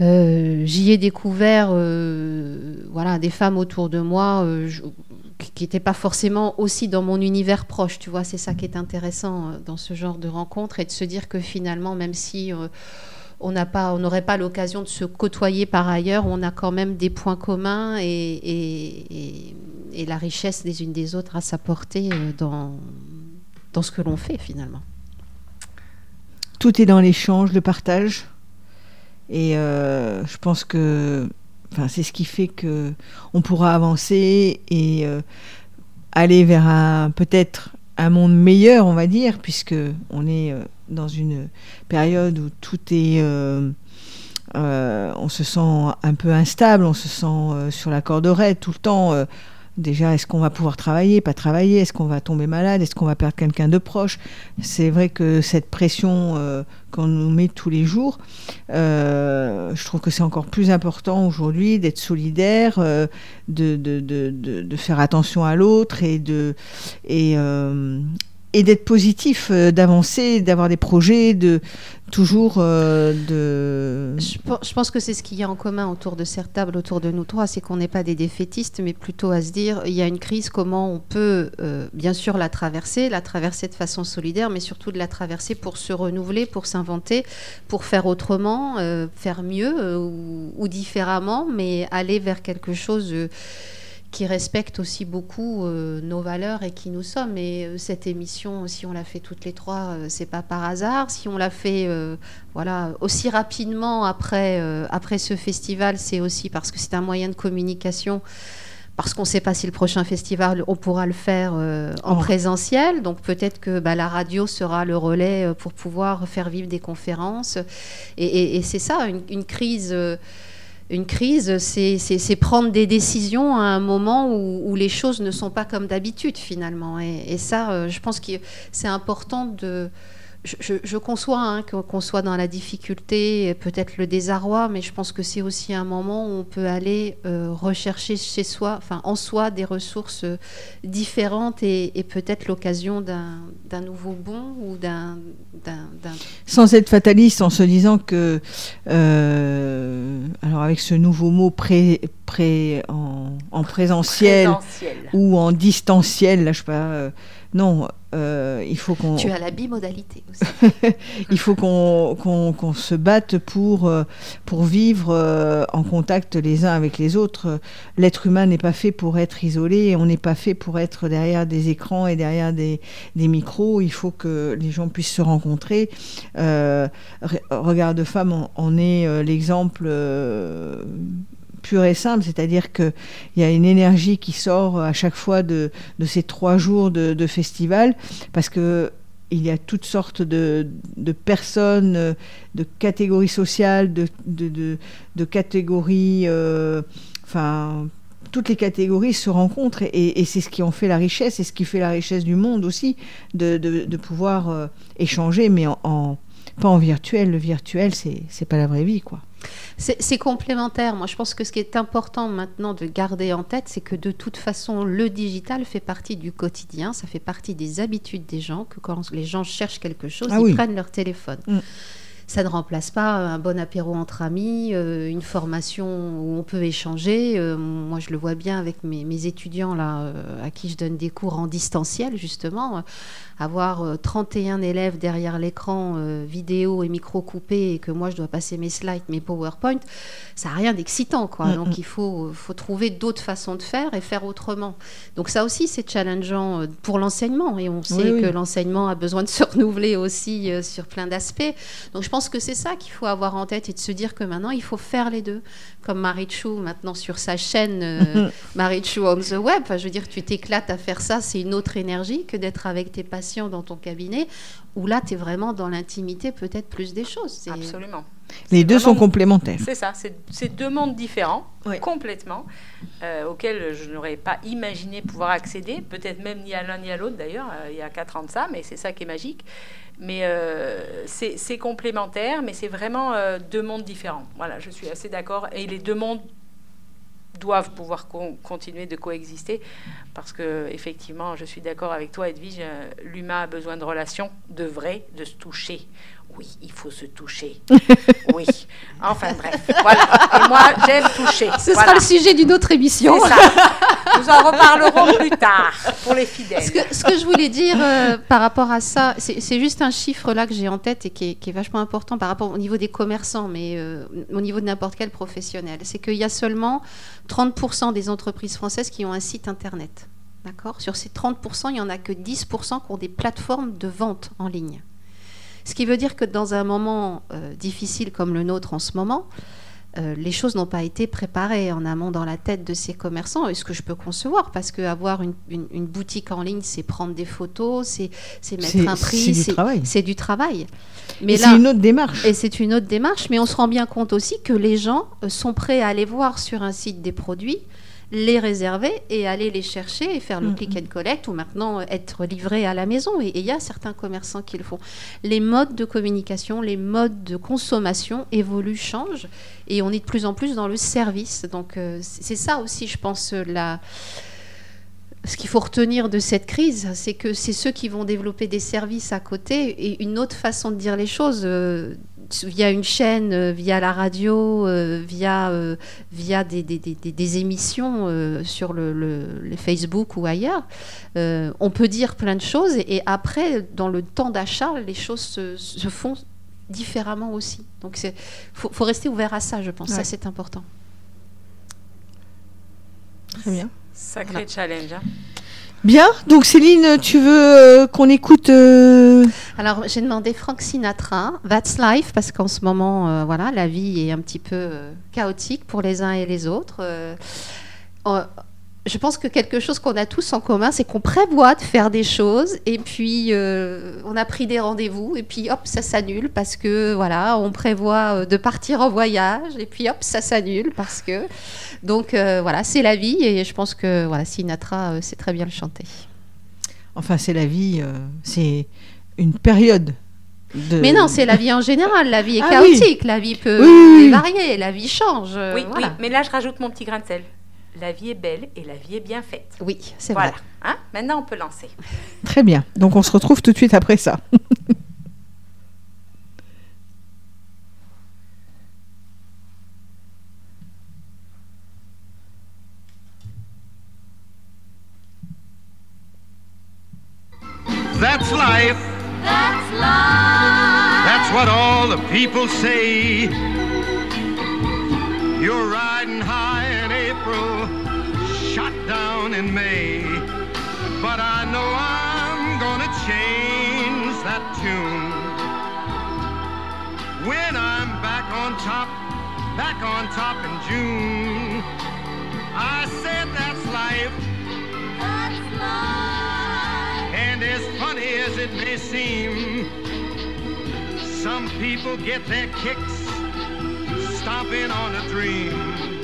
euh, j'y ai découvert euh, voilà, des femmes autour de moi euh, je- qui n'étaient pas forcément aussi dans mon univers proche. Tu vois, c'est ça qui est intéressant euh, dans ce genre de rencontre et de se dire que finalement, même si euh, on n'aurait pas l'occasion de se côtoyer par ailleurs, on a quand même des points communs et, la richesse des unes des autres à s'apporter euh, dans, dans ce que l'on fait finalement. Tout est dans l'échange, le partage. Et je pense que enfin, c'est ce qui fait que on pourra avancer et euh, aller vers un peut-être un monde meilleur, on va dire, puisque on est euh, dans une période où tout est euh, on se sent un peu instable, on se sent sur la corde tout le temps. Déjà, est-ce qu'on va pouvoir travailler, pas travailler? Est-ce qu'on va tomber malade? Est-ce qu'on va perdre quelqu'un de proche? C'est vrai que cette pression euh, qu'on nous met tous les jours, euh, je trouve que c'est encore plus important aujourd'hui d'être solidaire, euh, de, de, de, de, de faire attention à l'autre et de et, euh, et d'être positif, euh, d'avancer, d'avoir des projets, de toujours euh, de Je, pen- je pense que c'est ce qu'il y a en commun autour de cette table, autour de nous trois, c'est qu'on n'est pas des défaitistes, mais plutôt à se dire, il y a une crise, comment on peut euh, bien sûr la traverser, la traverser de façon solidaire, mais surtout de la traverser pour se renouveler, pour s'inventer, pour faire autrement, faire mieux ou, différemment, mais aller vers quelque chose qui respecte aussi beaucoup euh, nos valeurs et qui nous sommes. Et euh, cette émission, si on l'a fait toutes les trois, euh, c'est pas par hasard. Si on l'a fait euh, voilà, aussi rapidement après, après ce festival, c'est aussi parce que c'est un moyen de communication. Parce qu'on ne sait pas si le prochain festival, on pourra le faire en Oh. présentiel. Donc peut-être que bah, la radio sera le relais pour pouvoir faire vivre des conférences. Et, et- et c'est ça, une, une crise. Une crise, c'est- prendre des décisions à un moment où, les choses ne sont pas comme d'habitude finalement. Et, et ça, euh, je pense que c'est important de... Je, conçois hein, qu'on soit dans la difficulté, peut-être le désarroi, mais je pense que c'est aussi un moment où on peut aller euh, rechercher chez soi, enfin en soi, des ressources euh, différentes et, et peut-être l'occasion d'un nouveau bond ou d'un Sans être fataliste, en se disant que, euh, alors avec ce nouveau mot pré, pré, en, en présentiel Présentiel. ou en distanciel, là je sais pas, euh, non, euh, il faut qu'on Tu as la bimodalité aussi. il faut qu'on se batte pour, euh, pour vivre euh, en contact les uns avec les autres. L'être humain n'est pas fait pour être isolé, on n'est pas fait pour être derrière des écrans et derrière des, des micros. Il faut que les gens puissent se rencontrer. Euh, Re- Regard de femme en, en est l'exemple euh, pur et simple, c'est-à-dire qu'il y a une énergie qui sort à chaque fois de, ces trois jours de, festival, parce que il y a toutes sortes de, personnes, de catégories sociales, de, catégories, euh, enfin, toutes les catégories se rencontrent et, et c'est ce qui en fait la richesse, c'est ce qui fait la richesse du monde aussi, de, pouvoir euh, échanger, mais pas en virtuel. Le virtuel, c'est pas la vraie vie, quoi. C'est complémentaire. Moi, je pense que ce qui est important maintenant de garder en tête, c'est que de toute façon, le digital fait partie du quotidien, ça fait partie des habitudes des gens, que quand les gens cherchent quelque chose, Ah ils oui. prennent leur téléphone. Mm. Ça ne remplace pas un bon apéro entre amis, euh, une formation où on peut échanger. Euh, moi, je le vois bien avec mes, mes étudiants là, euh, à qui je donne des cours en distanciel, justement. Avoir euh, 31 élèves derrière l'écran, vidéo et micro coupé, et que moi je dois passer mes slides, mes PowerPoint, ça n'a rien d'excitant. quoi. Mm, Donc mm. il faut, faut trouver d'autres façons de faire et faire autrement. Donc ça aussi, c'est challengeant pour l'enseignement. Et on sait Oui, oui. que l'enseignement a besoin de se renouveler aussi sur plein d'aspects. Donc je pense que c'est ça qu'il faut avoir en tête et de se dire que maintenant, il faut faire les deux. Comme Marie Chou, maintenant sur sa chaîne euh, Marie Chou on the web, enfin, je veux dire, tu t'éclates à faire ça, c'est une autre énergie que d'être avec tes patients dans ton cabinet, où là, tu es vraiment dans l'intimité peut-être plus des choses. C'est- Absolument. Les deux sont complémentaires. C'est ça, c'est c'est deux mondes différents, complètement, euh, auxquels je n'aurais pas imaginé pouvoir accéder, peut-être même ni à l'un ni à l'autre d'ailleurs, euh, il y a quatre ans de ça, mais c'est ça qui est magique. Mais euh, c'est c'est complémentaire, mais c'est vraiment euh, deux mondes différents. Voilà, je suis assez d'accord. Et les deux mondes doivent pouvoir con- continuer de coexister parce que effectivement je suis d'accord avec toi Edwige euh, l'humain a besoin de relations de vraies de se toucher. Oui il faut se toucher. Oui enfin bref voilà et moi j'aime toucher Ce Voilà. sera le sujet d'une autre émission. Ça. nous en reparlerons plus tard pour les fidèles Ce que, ce que je voulais dire euh, par rapport à ça, c'est c'est juste un chiffre là que j'ai en tête et qui est, qui est vachement important par rapport au niveau des commerçants, mais euh, au niveau de n'importe quel professionnel. C'est qu'il y a seulement 30% des entreprises françaises qui ont un site internet. D'accord? Sur ces 30%, il n'y en a que 10% qui ont des plateformes de vente en ligne. Ce qui veut dire que dans un moment euh, difficile comme le nôtre en ce moment, euh, les choses n'ont pas été préparées en amont dans la tête de ces commerçants, et ce que je peux concevoir, parce qu'avoir une, une, une boutique en ligne, c'est prendre des photos, c'est mettre un prix, c'est du travail. c'est du travail. Mais c'est une autre démarche. et c'est une autre démarche, mais on se rend bien compte aussi que les gens euh, sont prêts à aller voir sur un site des produits, les réserver et aller les chercher et faire le Mhm. click and collect ou maintenant être livré à la maison. Et il y a certains commerçants qui le font. Les modes de communication, les modes de consommation évoluent, changent et on est de plus en plus dans le service. Donc euh, c'est c'est ça aussi, je pense, euh, la ce qu'il faut retenir de cette crise, c'est que c'est ceux qui vont développer des services à côté et une autre façon de dire les choses euh, via une chaîne, euh, via la radio, euh, via, euh, via des, des- des- des- des émissions euh, sur le, le- les Facebook ou ailleurs. Euh, on peut dire plein de choses et, et après, dans le temps d'achat, les choses se, se font différemment aussi. Donc il faut, faut rester ouvert à ça, je pense. Ouais. Ça, c'est important. Très bien. sacré Voilà. challenge hein. Bien, donc Céline, tu veux euh, qu'on écoute euh, Alors, j'ai demandé Frank Sinatra, That's Life, parce qu'en ce moment, euh, voilà, la vie est un petit peu chaotique pour les uns et les autres. Je pense que quelque chose qu'on a tous en commun, c'est qu'on prévoit de faire des choses et puis euh, on a pris des rendez-vous et puis hop, ça s'annule parce que voilà, on prévoit euh, de partir en voyage et puis hop, ça s'annule parce que. Donc euh, voilà, c'est la vie et je pense que voilà, Sinatra euh, sait très bien le chanter. Enfin, c'est la vie, euh, c'est une période. De... Mais non, c'est la vie en général. La vie est Ah oui. chaotique, la vie peut Oui, oui, oui. varier, la vie change. Oui, voilà. oui, mais là, je rajoute mon petit grain de sel. La vie est belle et la vie est bien faite. Oui, c'est Voilà. vrai. Hein Maintenant, on peut lancer. Très bien. Donc, on se retrouve tout de suite après ça. That's life. That's life. That's what all the people say. You're riding high April, shot down in May. But I know I'm gonna change that tune. When I'm back on top, back on top in June. I said that's life. That's life. And as funny as it may seem, some people get their kicks stomping on a dream.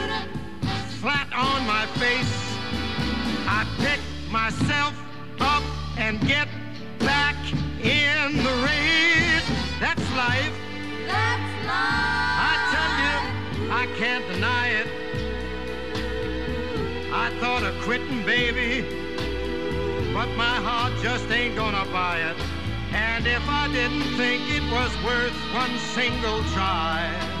flat on my face, I pick myself up and get back in the race. That's life. That's life. I tell you, I can't deny it. I thought of quitting, baby, but my heart just ain't gonna buy it. And if I didn't think it was worth one single try,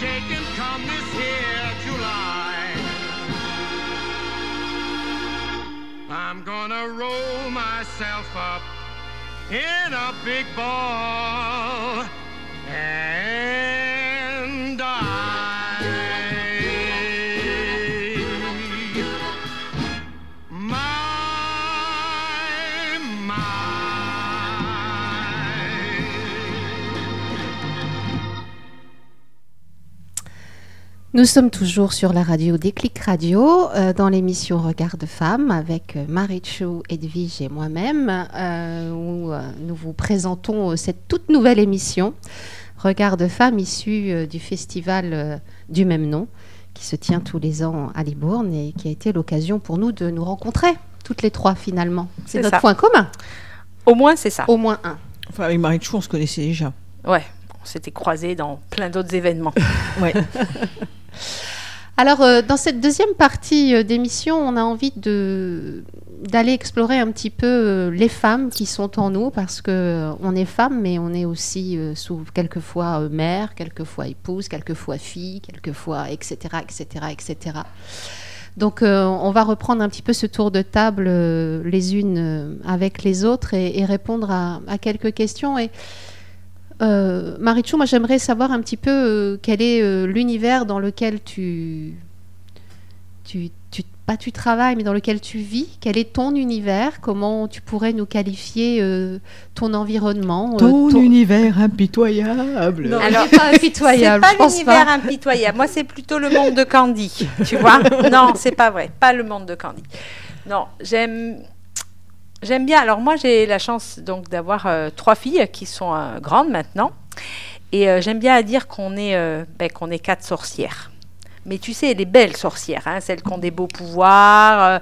shaking come this here July, I'm gonna roll myself up in a big ball. And Nous sommes toujours sur la radio Déclic Radio, euh, dans l'émission Regard de femmes avec euh, Marie Chou, Edwige et moi-même, euh, où euh, nous vous présentons euh, cette toute nouvelle émission Regard de femmes issue euh, du festival euh, du même nom, qui se tient tous les ans à Libourne et qui a été l'occasion pour nous de nous rencontrer, toutes les trois finalement. C'est C'est notre ça. point commun, Au moins, c'est ça. au moins un. Enfin, avec Marie Chou, on se connaissait déjà. Ouais, on s'était croisés dans plein d'autres événements. Ouais. Alors, euh, dans cette deuxième partie euh, d'émission, on a envie de d'aller explorer un petit peu euh, les femmes qui sont en nous, parce que on est femme, mais on est aussi sous, quelquefois mère, quelquefois épouse, quelquefois fille, quelquefois etc., etc., etc. Donc, on va reprendre un petit peu ce tour de table les unes avec les autres et, et répondre à, à quelques questions. Et euh, Marichou, moi j'aimerais savoir un petit peu euh, quel est euh, l'univers dans lequel tu, tu, tu te pas tu travailles, mais dans lequel tu vis. Quel est ton univers? Comment tu pourrais nous qualifier euh, ton environnement euh, Ton univers impitoyable. Non. Alors, pas impitoyable, c'est pas l'univers impitoyable. Moi, c'est plutôt le monde de Candy. Tu vois Non, c'est pas vrai. Pas le monde de Candy. Non, j'aime. J'aime bien. Alors moi, j'ai la chance donc d'avoir euh, trois filles qui sont euh, grandes maintenant, et euh, j'aime bien à dire qu'on est ben, qu'on est quatre sorcières. Mais tu sais, les belles sorcières, hein, celles qui ont des beaux pouvoirs,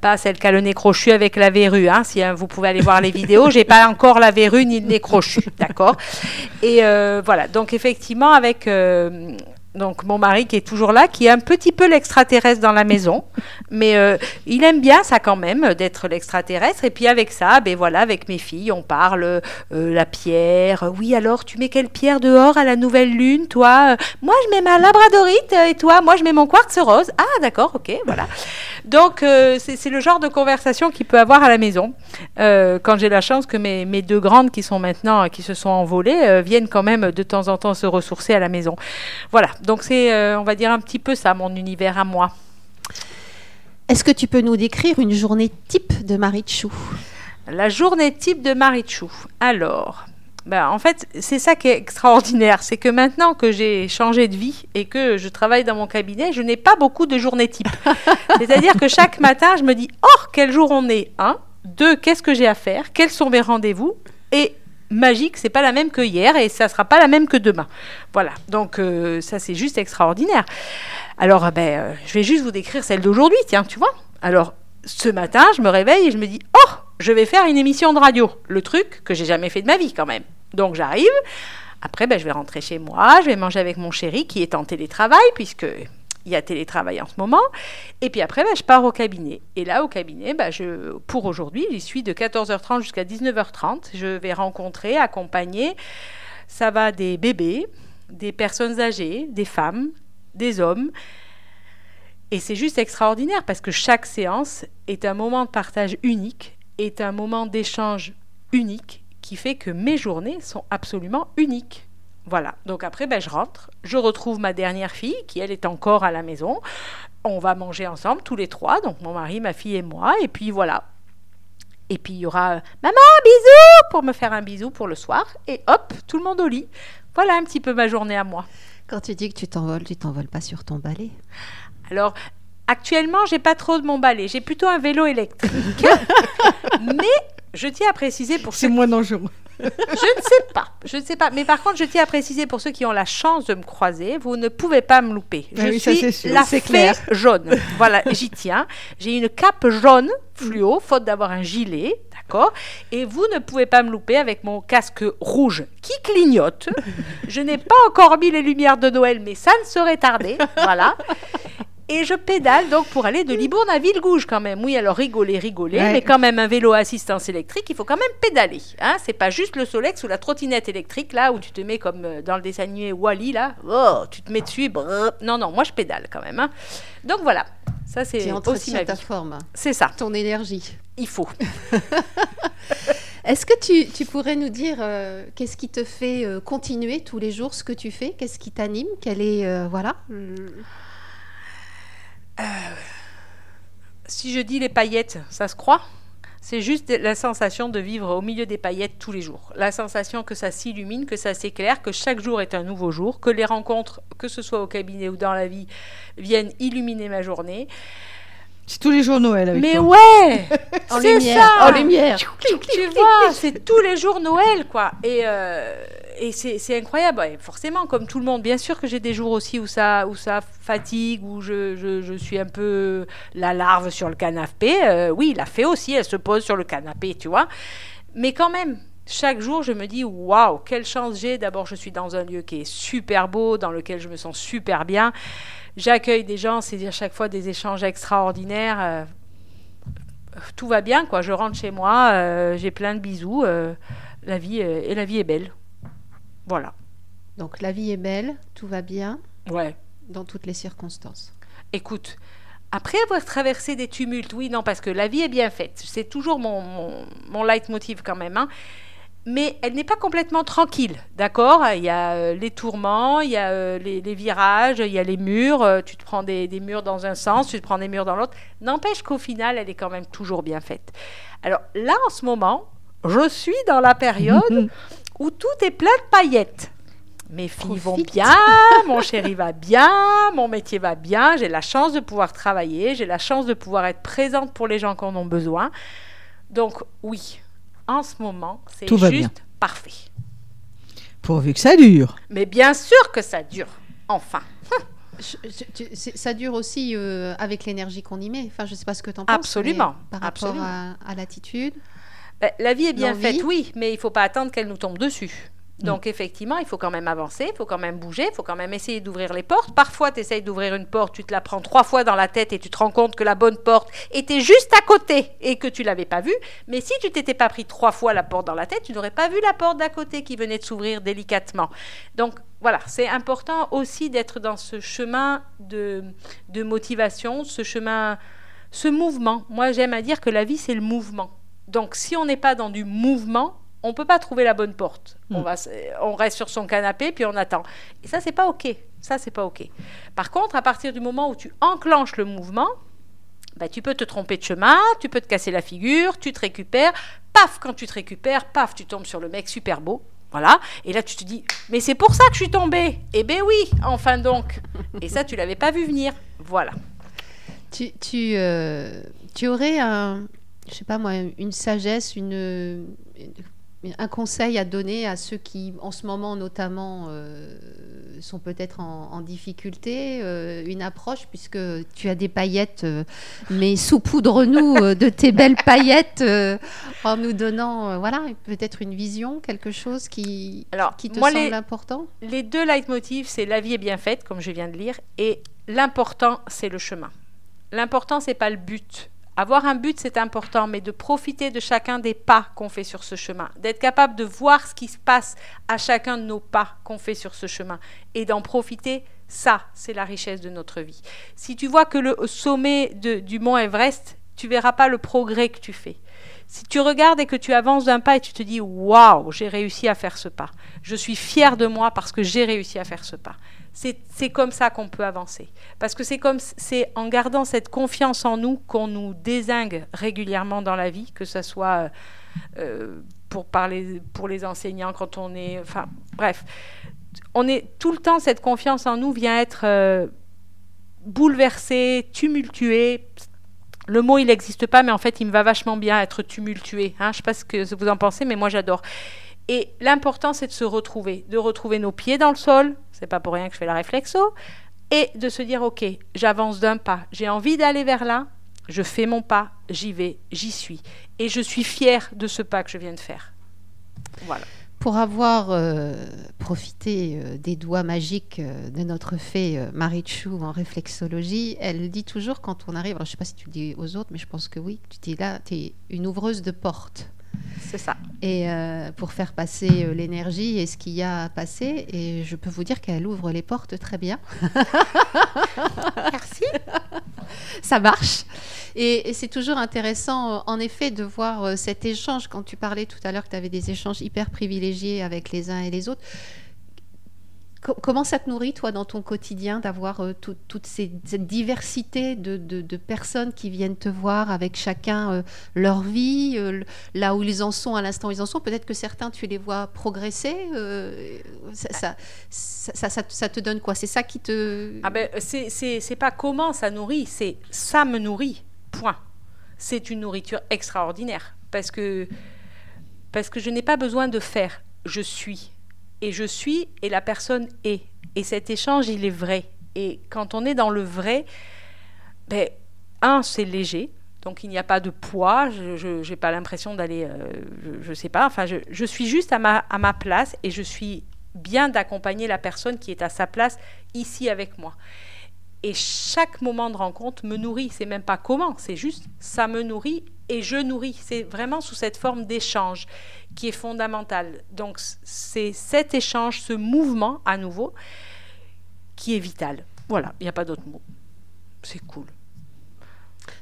pas celles qui ont le nez crochu avec la verrue. Hein, si hein, vous pouvez aller voir les vidéos, j'ai pas encore la verrue ni le nez crochu, d'accord? Et voilà, donc effectivement, avec donc mon mari qui est toujours là, qui est un petit peu l'extraterrestre dans la maison, mais euh, il aime bien ça quand même d'être l'extraterrestre. Et puis avec ça, ben voilà, avec mes filles, on parle euh, la pierre. Oui, alors tu mets quelle pierre dehors à la nouvelle lune, toi? Euh, Moi, je mets ma labradorite euh, et toi, moi, je mets mon quartz rose. Ah, d'accord, ok, voilà. Donc euh, c'est le genre de conversation qu'il peut avoir à la maison. Euh, quand j'ai la chance que mes, mes deux grandes qui sont maintenant, qui se sont envolées, euh, viennent quand même de temps en temps se ressourcer à la maison. Voilà, donc c'est, euh, on va dire, un petit peu ça, mon univers à moi. Est-ce que tu peux nous décrire une journée type de Marichou La journée type de Marichou. Alors, ben, en fait, c'est ça qui est extraordinaire, c'est que maintenant que j'ai changé de vie et que je travaille dans mon cabinet, je n'ai pas beaucoup de journées type. C'est-à-dire que chaque matin, je me dis, oh, quel jour on est? Un, deux, qu'est-ce que j'ai à faire? Quels sont mes rendez-vous? Et magique, c'est pas la même que hier et ça sera pas la même que demain. Voilà, donc euh, ça c'est juste extraordinaire. Alors, euh, ben, euh, je vais juste vous décrire celle d'aujourd'hui, tiens, tu vois. Alors, ce matin, je me réveille et je me dis, oh, je vais faire une émission de radio. Le truc que j'ai jamais fait de ma vie quand même. Donc j'arrive. Après, ben, je vais rentrer chez moi, je vais manger avec mon chéri qui est en télétravail, puisque il y a télétravail en ce moment. Et puis après, ben, je pars au cabinet. Et là, au cabinet, ben, je, pour aujourd'hui, j'y suis de 14h30 jusqu'à 19h30. Je vais rencontrer, accompagner. Ça va des bébés, des personnes âgées, des femmes, des hommes. Et c'est juste extraordinaire parce que chaque séance est un moment de partage unique, est un moment d'échange unique qui fait que mes journées sont absolument uniques. Voilà, donc après, ben, je rentre, je retrouve ma dernière fille qui, elle, est encore à la maison. On va manger ensemble, tous les trois, donc mon mari, ma fille et moi, et puis voilà. Et puis il y aura euh, Maman, bisous pour me faire un bisou pour le soir, et hop, tout le monde au lit. Voilà un petit peu ma journée à moi. Quand tu dis que tu t'envoles, tu t'envoles pas sur ton balai? Alors, actuellement, j'ai pas trop de mon balai. J'ai plutôt un vélo électrique. Mais je tiens à préciser pour C'est ceux moins dangereux. Je ne sais pas, je ne sais pas. Mais par contre, je tiens à préciser pour ceux qui ont la chance de me croiser, vous ne pouvez pas me louper. Je Ah oui, suis la fée clair. jaune. Voilà, j'y tiens. J'ai une cape jaune fluo, faute d'avoir un gilet, d'accord? Et vous ne pouvez pas me louper avec mon casque rouge qui clignote. Je n'ai pas encore mis les lumières de Noël, mais ça ne saurait tarder. Voilà. Et je pédale donc pour aller de Libourne à Villegouge quand même. Oui, alors rigoler, rigoler, Ouais. mais quand même un vélo à assistance électrique, il faut quand même pédaler. Hein c'est pas juste le Solex ou la trottinette électrique là où tu te mets comme euh, dans le dessin animé Wally là. Oh, tu te mets dessus. brrr. Non, non, moi je pédale quand même. hein. Donc voilà, ça c'est aussi ta forme, C'est ça, ton énergie. il faut. Est-ce que tu, tu pourrais nous dire euh, qu'est-ce qui te fait euh, continuer tous les jours ce que tu fais? Qu'est-ce qui t'anime? Quel est euh, voilà. Le- Si je dis les paillettes, ça se croit c'est juste la sensation de vivre au milieu des paillettes tous les jours. La sensation que ça s'illumine, que ça s'éclaire, que chaque jour est un nouveau jour, que les rencontres, que ce soit au cabinet ou dans la vie, viennent illuminer ma journée. C'est tous les jours Noël avec Mais toi. ouais En C'est lumière, ça en lumière. Tu vois, c'est tous les jours Noël, quoi. Et, euh, et c'est incroyable. Ouais, forcément, comme tout le monde, bien sûr que j'ai des jours aussi où ça, où ça fatigue, où je, je, je suis un peu la larve sur le canapé. Euh, oui, la fée aussi, elle se pose sur le canapé, tu vois. Mais quand même, chaque jour, je me dis waouh, quelle chance j'ai. D'abord, je suis dans un lieu qui est super beau, dans lequel je me sens super bien. J'accueille des gens, c'est à chaque fois des échanges extraordinaires. euh, tout va bien, quoi. Je rentre chez moi, euh, j'ai plein de bisous. euh, la vie euh, et la vie est belle. Voilà. Donc la vie est belle, tout va bien Ouais. dans toutes les circonstances. Écoute, après avoir traversé des tumultes, oui, non, parce que la vie est bien faite. C'est toujours mon, mon, mon leitmotiv quand même. hein. Mais elle n'est pas complètement tranquille, d'accord? Il y a euh, les tourments, il y a euh, les, les virages, il y a les murs, euh, tu te prends des, des murs dans un sens, tu te prends des murs dans l'autre. N'empêche qu'au final, elle est quand même toujours bien faite. Alors là, en ce moment, je suis dans la période où tout est plein de paillettes. Mes filles vont bien, mon chéri va bien, mon métier va bien, j'ai la chance de pouvoir travailler, j'ai la chance de pouvoir être présente pour les gens qui en ont besoin. Donc oui, en ce moment, c'est Tout va juste bien. parfait. Pourvu que ça dure. Mais bien sûr que ça dure, enfin. Je- je- ça dure aussi euh, avec l'énergie qu'on y met. Enfin, je sais pas ce que tu en penses. Absolument, Par rapport absolument. à, à l'attitude. Ben, la vie est bien faite, oui, mais il faut pas attendre qu'elle nous tombe dessus. Donc effectivement, il faut quand même avancer, il faut quand même bouger, il faut quand même essayer d'ouvrir les portes. Parfois, tu essayes d'ouvrir une porte, tu te la prends trois fois dans la tête et tu te rends compte que la bonne porte était juste à côté et que tu l'avais pas vue. Mais si tu t'étais pas pris trois fois la porte dans la tête, tu n'aurais pas vu la porte d'à côté qui venait de s'ouvrir délicatement. Donc voilà, c'est important aussi d'être dans ce chemin de, de motivation, ce chemin, ce mouvement. Moi, j'aime à dire que la vie, c'est le mouvement. Donc si on n'est pas dans du mouvement, on peut pas trouver la bonne porte. On, va, s- on reste sur son canapé puis on attend. Et ça, c'est pas OK. Ça, c'est pas OK. Par contre, à partir du moment où tu enclenches le mouvement, bah, tu peux te tromper de chemin, tu peux te casser la figure, tu te récupères. Paf, quand tu te récupères, paf, tu tombes sur le mec super beau. Voilà. Et là, tu te dis, mais c'est pour ça que je suis tombée. Eh ben oui, enfin donc. Et ça, tu l'avais pas vu venir. Voilà. Tu, tu, euh, tu aurais un, je sais pas moi, une sagesse, une, une- un conseil à donner à ceux qui, en ce moment notamment, euh, sont peut-être en, en difficulté, euh, une approche, puisque tu as des paillettes, euh, mais saupoudre-nous euh, de tes belles paillettes en nous donnant, voilà, peut-être une vision, quelque chose qui, Alors, qui te moi, semble les- important? Les deux leitmotivs, c'est la vie est bien faite, comme je viens de lire, et l'important, c'est le chemin. L'important, c'est pas le but. Avoir un but, c'est important, mais de profiter de chacun des pas qu'on fait sur ce chemin, d'être capable de voir ce qui se passe à chacun de nos pas qu'on fait sur ce chemin, et d'en profiter, ça, c'est la richesse de notre vie. Si tu vois que le sommet du mont Everest, tu verras pas le progrès que tu fais. Si tu regardes et que tu avances d'un pas et tu te dis waouh, j'ai réussi à faire ce pas, je suis fier de moi parce que j'ai réussi à faire ce pas. C'est comme ça qu'on peut avancer. Parce que c'est en gardant cette confiance en nous qu'on nous désingue régulièrement dans la vie, que ce soit euh, euh, pour les enseignants quand on est, enfin bref, on est tout le temps cette confiance en nous vient être euh, bouleversée, tumultuée. Le mot, il n'existe pas, mais en fait, il me va vachement bien être tumultué. Hein. Je ne sais pas ce que vous en pensez, mais moi, j'adore. Et l'important, c'est de se retrouver, de retrouver nos pieds dans le sol. C'est pas pour rien que je fais la réflexo. Et de se dire, OK, j'avance d'un pas. J'ai envie d'aller vers là. Je fais mon pas. J'y vais. J'y suis. Et je suis fière de ce pas que je viens de faire. Voilà. Pour avoir euh, profité euh, des doigts magiques euh, de notre fée Marie Chou en réflexologie, elle dit toujours quand on arrive, alors je ne sais pas si tu le dis aux autres, mais je pense que oui, tu dis là, tu es une ouvreuse de porte. C'est ça. Et euh, pour faire passer euh, l'énergie et ce qu'il y a à passer, et je peux vous dire qu'elle ouvre les portes très bien. Merci. ça marche. Et, et c'est toujours intéressant, euh, en effet, de voir cet échange. Quand tu parlais tout à l'heure que tu avais des échanges hyper privilégiés avec les uns et les autres, comment ça te nourrit, toi, dans ton quotidien, d'avoir euh, tout- toute cette diversité de, personnes qui viennent te voir avec chacun euh, leur vie, euh, là où ils en sont, à l'instant où ils en sont? Peut-être que certains, tu les vois progresser. ça, ça, te- donne quoi? C'est ça qui te... Ah ben, c'est pas comment ça nourrit, c'est ça me nourrit. Point. C'est une nourriture extraordinaire parce que parce que je n'ai pas besoin de faire, je suis et je suis et la personne est. Et cet échange il est vrai. Et quand on est dans le vrai, ben un c'est léger. Donc il n'y a pas de poids, je n'ai pas l'impression d'aller, euh, je, je sais pas, enfin je, je suis juste à ma, à ma place et je suis bien d'accompagner la personne qui est à sa place ici avec moi. Et chaque moment de rencontre me nourrit. C'est même pas comment, c'est juste ça me nourrit et je nourris. C'est vraiment sous cette forme d'échange qui est fondamentale. Donc c'est cet échange, ce mouvement à nouveau qui est vital. Voilà, il n'y a pas d'autre mot. C'est cool.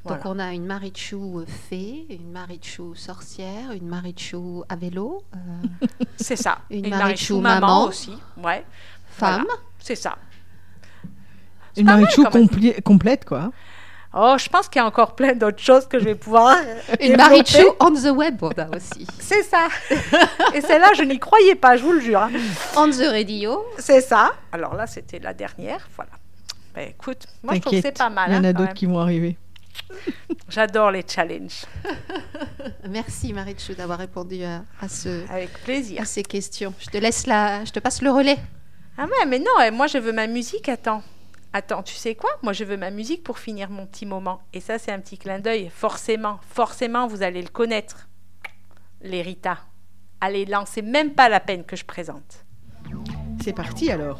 Voilà. Donc on a une Marichou fée, une Marichou sorcière, une Marichou à vélo, euh, C'est ça. Une Et Marichou maman maman. aussi. Ouais. femme. Voilà. C'est ça. Une Marichou complète, quoi. Oh, je pense qu'il y a encore plein d'autres choses que je vais pouvoir. Une développer. Marichou on the web, on a aussi. C'est ça. Et celle-là, je n'y croyais pas, je vous le jure. hein. On the radio. C'est ça. Alors là, c'était la dernière. Voilà. Ben, écoute, moi, je trouve que c'est pas mal. il y en hein, a d'autres qui vont arriver. J'adore les challenges. Merci Marichou d'avoir répondu à, à ce, Avec plaisir. à ces questions. Je te laisse la, je te passe le relais. Ah ouais, mais non, moi, je veux ma musique. Attends. Attends, tu sais quoi? Moi, je veux ma musique pour finir mon petit moment. Et ça, c'est un petit clin d'œil. Forcément, forcément, vous allez le connaître. Les Rita. Allez, lancez même pas la peine que je présente. C'est parti alors.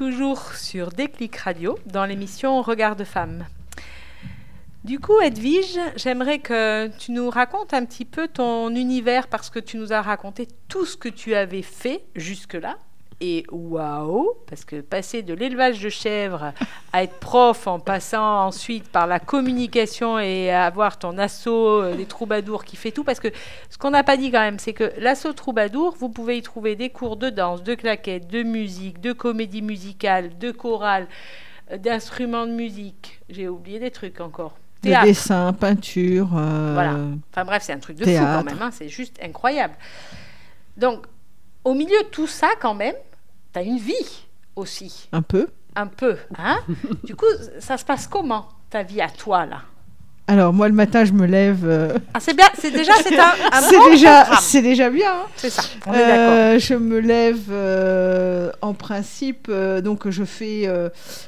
Toujours sur Déclic Radio dans l'émission Regard de femme. Du coup, Edwige, j'aimerais que tu nous racontes un petit peu ton univers parce que tu nous as raconté tout ce que tu avais fait jusque-là. Et waouh, parce que passer de l'élevage de chèvres à être prof en passant ensuite par la communication et à avoir ton assaut euh, des troubadours qui fait tout, parce que ce qu'on n'a pas dit quand même, c'est que l'assaut troubadour, vous pouvez y trouver des cours de danse, de claquettes, de musique, de comédie musicale, de chorale, euh, d'instruments de musique. J'ai oublié des trucs encore. De Théâtre. dessin, peinture. euh, Voilà. Enfin bref, c'est un truc de fou théâtre. quand même. hein, C'est juste incroyable. Donc, au milieu de tout ça, quand même, tu as une vie aussi. Un peu. Un peu. Hein? Du coup, ça se passe comment, ta vie à toi, là? Alors, moi, le matin, je me lève. euh, ah, C'est bien. C'est déjà c'est un, un c'est déjà, c'est déjà bien. hein. C'est ça. On est d'accord. Euh, je me lève euh, en principe, euh, donc je fais,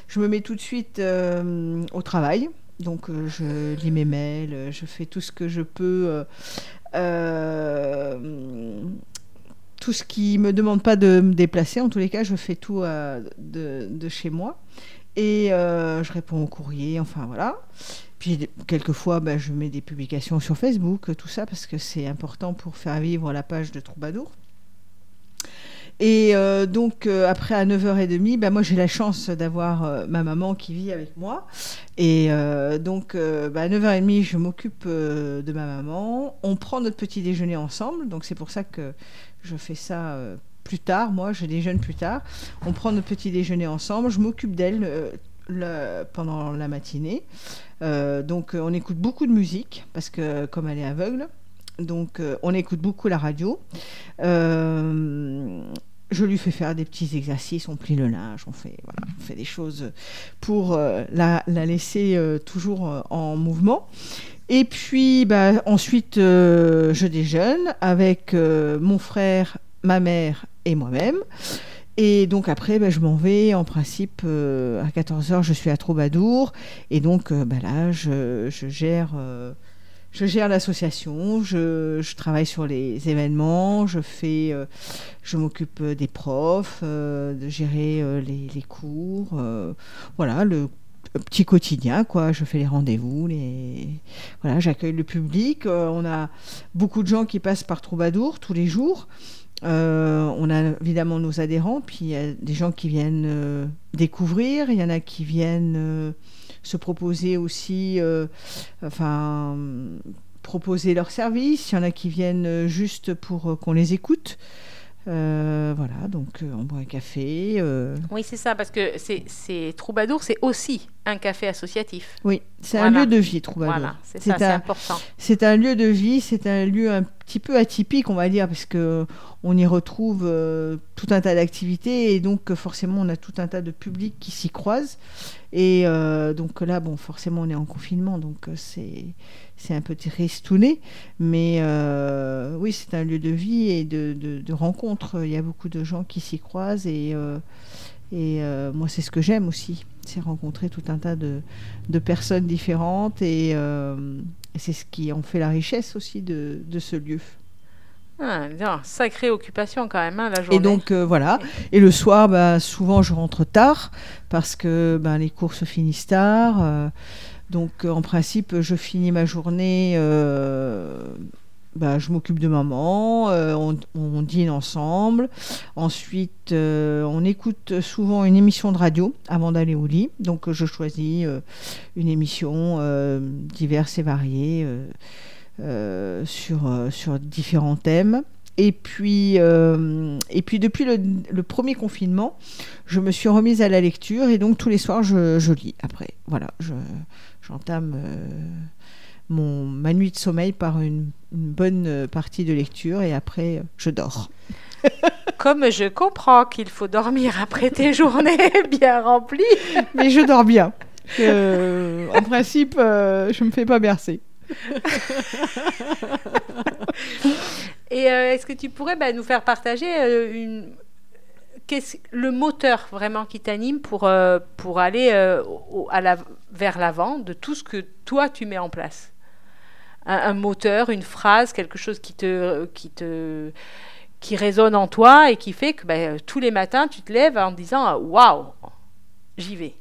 je me mets tout de suite au travail. Donc je lis mes mails, je fais tout ce que je peux, tout ce qui me demande pas de me déplacer. En tous les cas, je fais tout euh, de, de chez moi et euh, je réponds aux courriers. Enfin voilà. Puis quelquefois, ben, je mets des publications sur Facebook, tout ça, parce que c'est important pour faire vivre la page de Troubadour. Et euh, donc, après, à 9h30, ben, moi, j'ai la chance d'avoir ma maman qui vit avec moi. Et donc, ben, à 9h30, je m'occupe de ma maman. On prend notre petit déjeuner ensemble. Donc, c'est pour ça que je fais ça euh, plus tard. Moi, je déjeune plus tard. On prend notre petit déjeuner ensemble. Je m'occupe d'elle euh, pendant la matinée. Euh, donc, on écoute beaucoup de musique parce que, comme elle est aveugle, donc on écoute beaucoup la radio. Je lui fais faire des petits exercices, on plie le linge, on fait, voilà, on fait des choses pour la, la laisser toujours en mouvement. Et puis bah, ensuite, euh, je déjeune avec euh, mon frère, ma mère et moi-même. Et donc après, bah, je m'en vais. En principe, euh, à 14h, je suis à Troubadour. Et donc bah, là, je, gère... l'association, je, travaille sur les événements, je fais, je m'occupe des profs, de gérer les, les cours, voilà le petit quotidien quoi. Je fais les rendez-vous, les voilà, j'accueille le public. euh, on a beaucoup de gens qui passent par Troubadour tous les jours. Euh, on a évidemment nos adhérents, puis il y a des gens qui viennent euh, découvrir, il y en a qui viennent se proposer aussi, enfin, proposer leurs services, il y en a qui viennent juste pour qu'on les écoute. Voilà, donc on boit un café. Oui, c'est ça, parce que c'est- Troubadour, c'est aussi un café associatif. Oui, c'est Voilà. un lieu de vie, Troubadour. Voilà, c'est ça, c'est un, important. c'est un lieu de vie, c'est un lieu un petit peu atypique, on va dire, parce que on y retrouve euh, tout un tas d'activités et donc euh, forcément on a tout un tas de publics qui s'y croisent. Et euh, donc là, bon, forcément on est en confinement, donc c'est c'est un peu tristouné, mais euh, oui, c'est un lieu de vie et de, de, de rencontres. Il y a beaucoup de gens qui s'y croisent et et euh, moi, c'est ce que j'aime aussi, c'est rencontrer tout un tas de, de personnes différentes et, euh, et c'est ce qui en fait la richesse aussi de, de ce lieu. Ah, bien, sacrée occupation quand même, hein, la journée. Et donc euh, voilà. Et le soir, bah, souvent je rentre tard parce que ben, les cours se finissent tard. donc en principe, je finis ma journée. Bah, je m'occupe de maman, euh, on, dîne ensemble. Ensuite, euh, on écoute souvent une émission de radio avant d'aller au lit. Donc, je choisis euh, une émission diverse et variée sur, sur différents thèmes. Et puis, et puis depuis le, le premier confinement, je me suis remise à la lecture et donc tous les soirs, je, je lis. Après, voilà, je- j'entame mon, ma nuit de sommeil par une, une bonne euh, partie de lecture et après, euh, je dors. Comme je comprends qu'il faut dormir après tes journées bien remplies. Mais je dors bien. Euh, en principe, euh, je me fais pas bercer. Et euh, est-ce que tu pourrais bah, nous faire partager une... le moteur vraiment qui t'anime pour, euh, pour aller euh, au- à la... vers l'avant de tout ce que toi tu mets en place? Un, moteur, une phrase, quelque chose qui te, qui te, qui résonne en toi et qui fait que ben, tous les matins, tu te lèves en disant Waouh, j'y vais.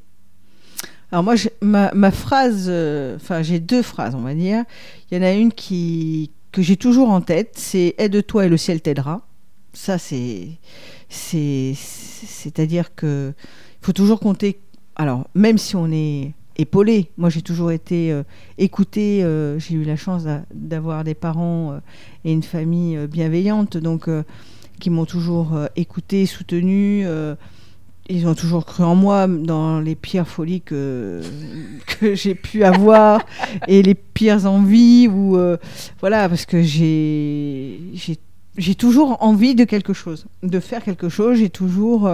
Alors moi, ma, ma phrase, euh, enfin j'ai deux phrases, on va dire. Il y en a une qui que j'ai toujours en tête, c'est aide-toi et le ciel t'aidera. Ça c'est c'est c'est-à-dire que il faut toujours compter. Alors même si on est épaulé, moi j'ai toujours été euh, écoutée. euh, j'ai eu la chance d'a- d'avoir des parents euh, et une famille euh, bienveillante, donc qui m'ont toujours euh, écouté, soutenue. ils ont toujours cru en moi dans les pires folies que, que j'ai pu avoir et les pires envies ou voilà parce que j'ai toujours envie de quelque chose, de faire quelque chose. J'ai toujours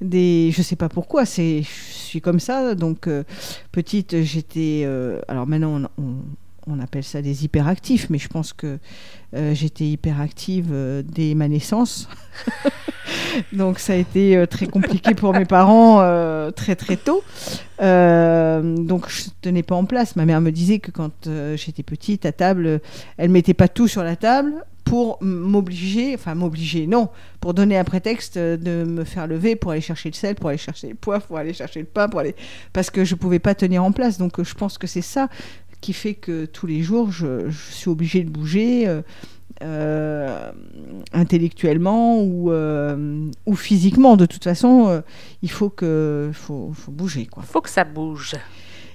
des, je sais pas pourquoi, c'est, je suis comme ça. Donc euh, petite, j'étais, euh, alors maintenant on, on- appelle ça des hyperactifs, mais je pense que euh, j'étais hyperactive dès ma naissance. Donc ça a été très compliqué pour mes parents très très tôt. Donc je tenais pas en place. Ma mère me disait que quand j'étais petite à table, elle mettait pas tout sur la table pour m'obliger, enfin m'obliger, non, pour donner un prétexte euh, de me faire lever pour aller chercher le sel, pour aller chercher le poivre, pour aller chercher le pain, pour aller parce que je pouvais pas tenir en place. Donc euh, je pense que c'est ça qui fait que tous les jours je, je suis obligée de bouger. euh, euh, intellectuellement ou, euh, ou physiquement. De toute façon, il faut, que, faut, faut bouger. Quoi. faut que ça bouge.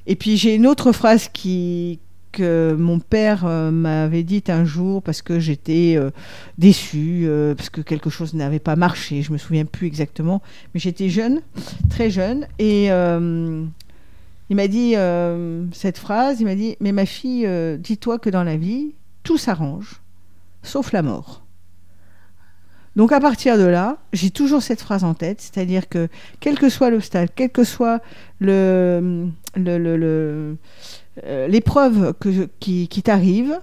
Et puis j'ai une autre phrase qui mon père euh, m'avait dite un jour parce que j'étais euh, déçue, euh, parce que quelque chose n'avait pas marché, je me souviens plus exactement, mais j'étais jeune, très jeune, et il m'a dit cette phrase, il m'a dit, mais ma fille, dis-toi que dans la vie, tout s'arrange, sauf la mort. Donc à partir de là, j'ai toujours cette phrase en tête, c'est-à-dire que quel que soit l'obstacle, quel que soit le- euh, l'épreuve que, qui, qui t'arrive,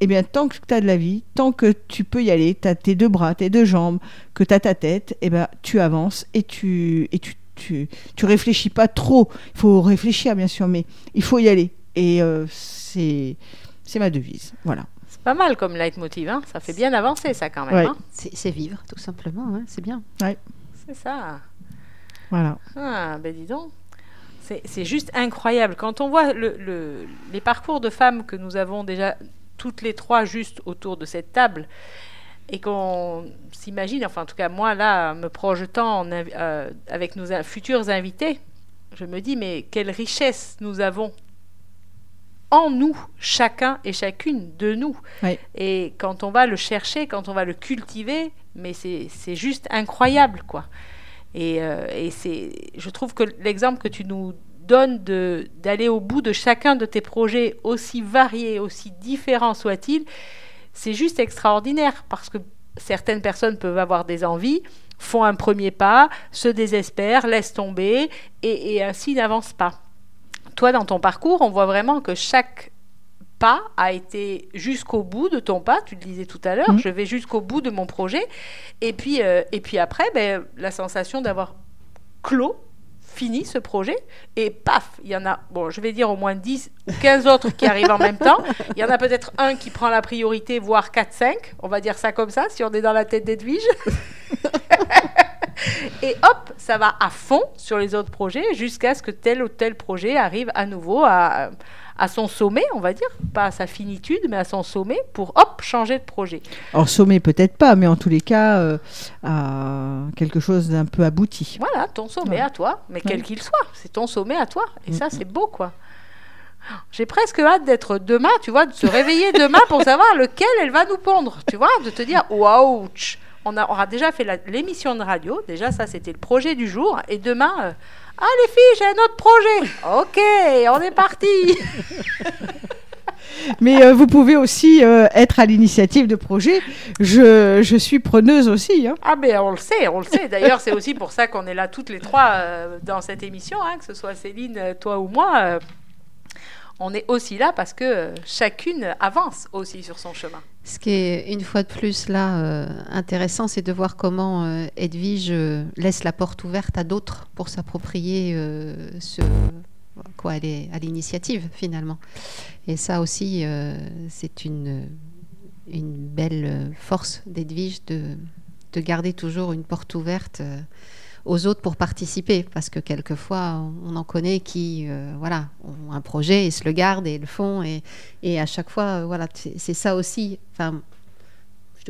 eh bien, tant que tu as de la vie, tant que tu peux y aller, tu as tes deux bras, tes deux jambes, que tu as ta tête, eh ben, tu avances et tu, et tu, tu, tu réfléchis pas trop. Il faut réfléchir, bien sûr, mais il faut y aller. Et euh, c'est c'est ma devise. Voilà. C'est pas mal comme leitmotiv, hein ça fait bien avancer ça quand même. Ouais. hein. C'est c'est vivre, tout simplement. hein, C'est bien. C'est ça. Voilà. Ah, ben dis donc. C'est juste incroyable. Quand on voit le, le- les parcours de femmes que nous avons déjà toutes les trois juste autour de cette table, et qu'on s'imagine, enfin en tout cas moi là, me projetant en euh, avec nos futurs invités, je me dis mais quelle richesse nous avons en nous, chacun et chacune de nous. Oui. Et quand on va le chercher, quand on va le cultiver, mais c'est c'est juste incroyable quoi. Et, euh, et c'est, je trouve que l'exemple que tu nous donnes de, d'aller au bout de chacun de tes projets, aussi variés, aussi différents soient-ils, c'est juste extraordinaire parce que certaines personnes peuvent avoir des envies, font un premier pas, se désespèrent, laissent tomber et, et ainsi n'avancent pas. Toi, dans ton parcours, on voit vraiment que chaque pas a été jusqu'au bout de ton pas. Tu le disais tout à l'heure, Mhm. je vais jusqu'au bout de mon projet. Et puis, euh, et puis après, ben, la sensation d'avoir clos, fini ce projet, et paf, il y en a, bon, je vais dire au moins 10 ou 15 autres qui arrivent en même temps. Il y en a peut-être un qui prend la priorité, voire 4-5, on va dire ça comme ça, si on est dans la tête d'Edwige. Et hop, ça va à fond sur les autres projets jusqu'à ce que tel ou tel projet arrive à nouveau à, à son sommet, on va dire, pas à sa finitude, mais à son sommet pour hop, changer de projet. Alors sommet peut-être pas, mais en tous les cas, euh, à quelque chose d'un peu abouti. Voilà, ton sommet Ouais. à toi, mais quel qu'il soit, c'est ton sommet à toi. Et ça, Mhm. c'est beau, quoi. J'ai presque hâte d'être demain, tu vois, de se réveiller demain pour savoir lequel elle va nous pondre, tu vois, de te dire, waouh, on a- aura déjà fait l'émission de radio, déjà ça c'était le projet du jour, et demain, euh, ah les filles, j'ai un autre projet, ok, on est parti. Mais euh, vous pouvez aussi euh, être à l'initiative de projets. Je, je suis preneuse aussi. hein. Ah ben on le sait, on le sait. D'ailleurs, c'est aussi pour ça qu'on est là toutes les trois euh, dans cette émission, hein, que ce soit Céline, toi ou moi. on est aussi là parce que chacune avance aussi sur son chemin. Ce qui est une fois de plus là euh, intéressant, c'est de voir comment euh, Edwige euh, laisse la porte ouverte à d'autres pour s'approprier ce quoi elle est à l'initiative finalement. Et ça aussi, c'est une une belle force d'Edwige de de garder toujours une porte ouverte aux autres pour participer, parce que quelquefois, on en connaît qui, euh, voilà, ont un projet et se le gardent et le font, et, et à chaque fois, euh, voilà, c'est ça aussi. Enfin,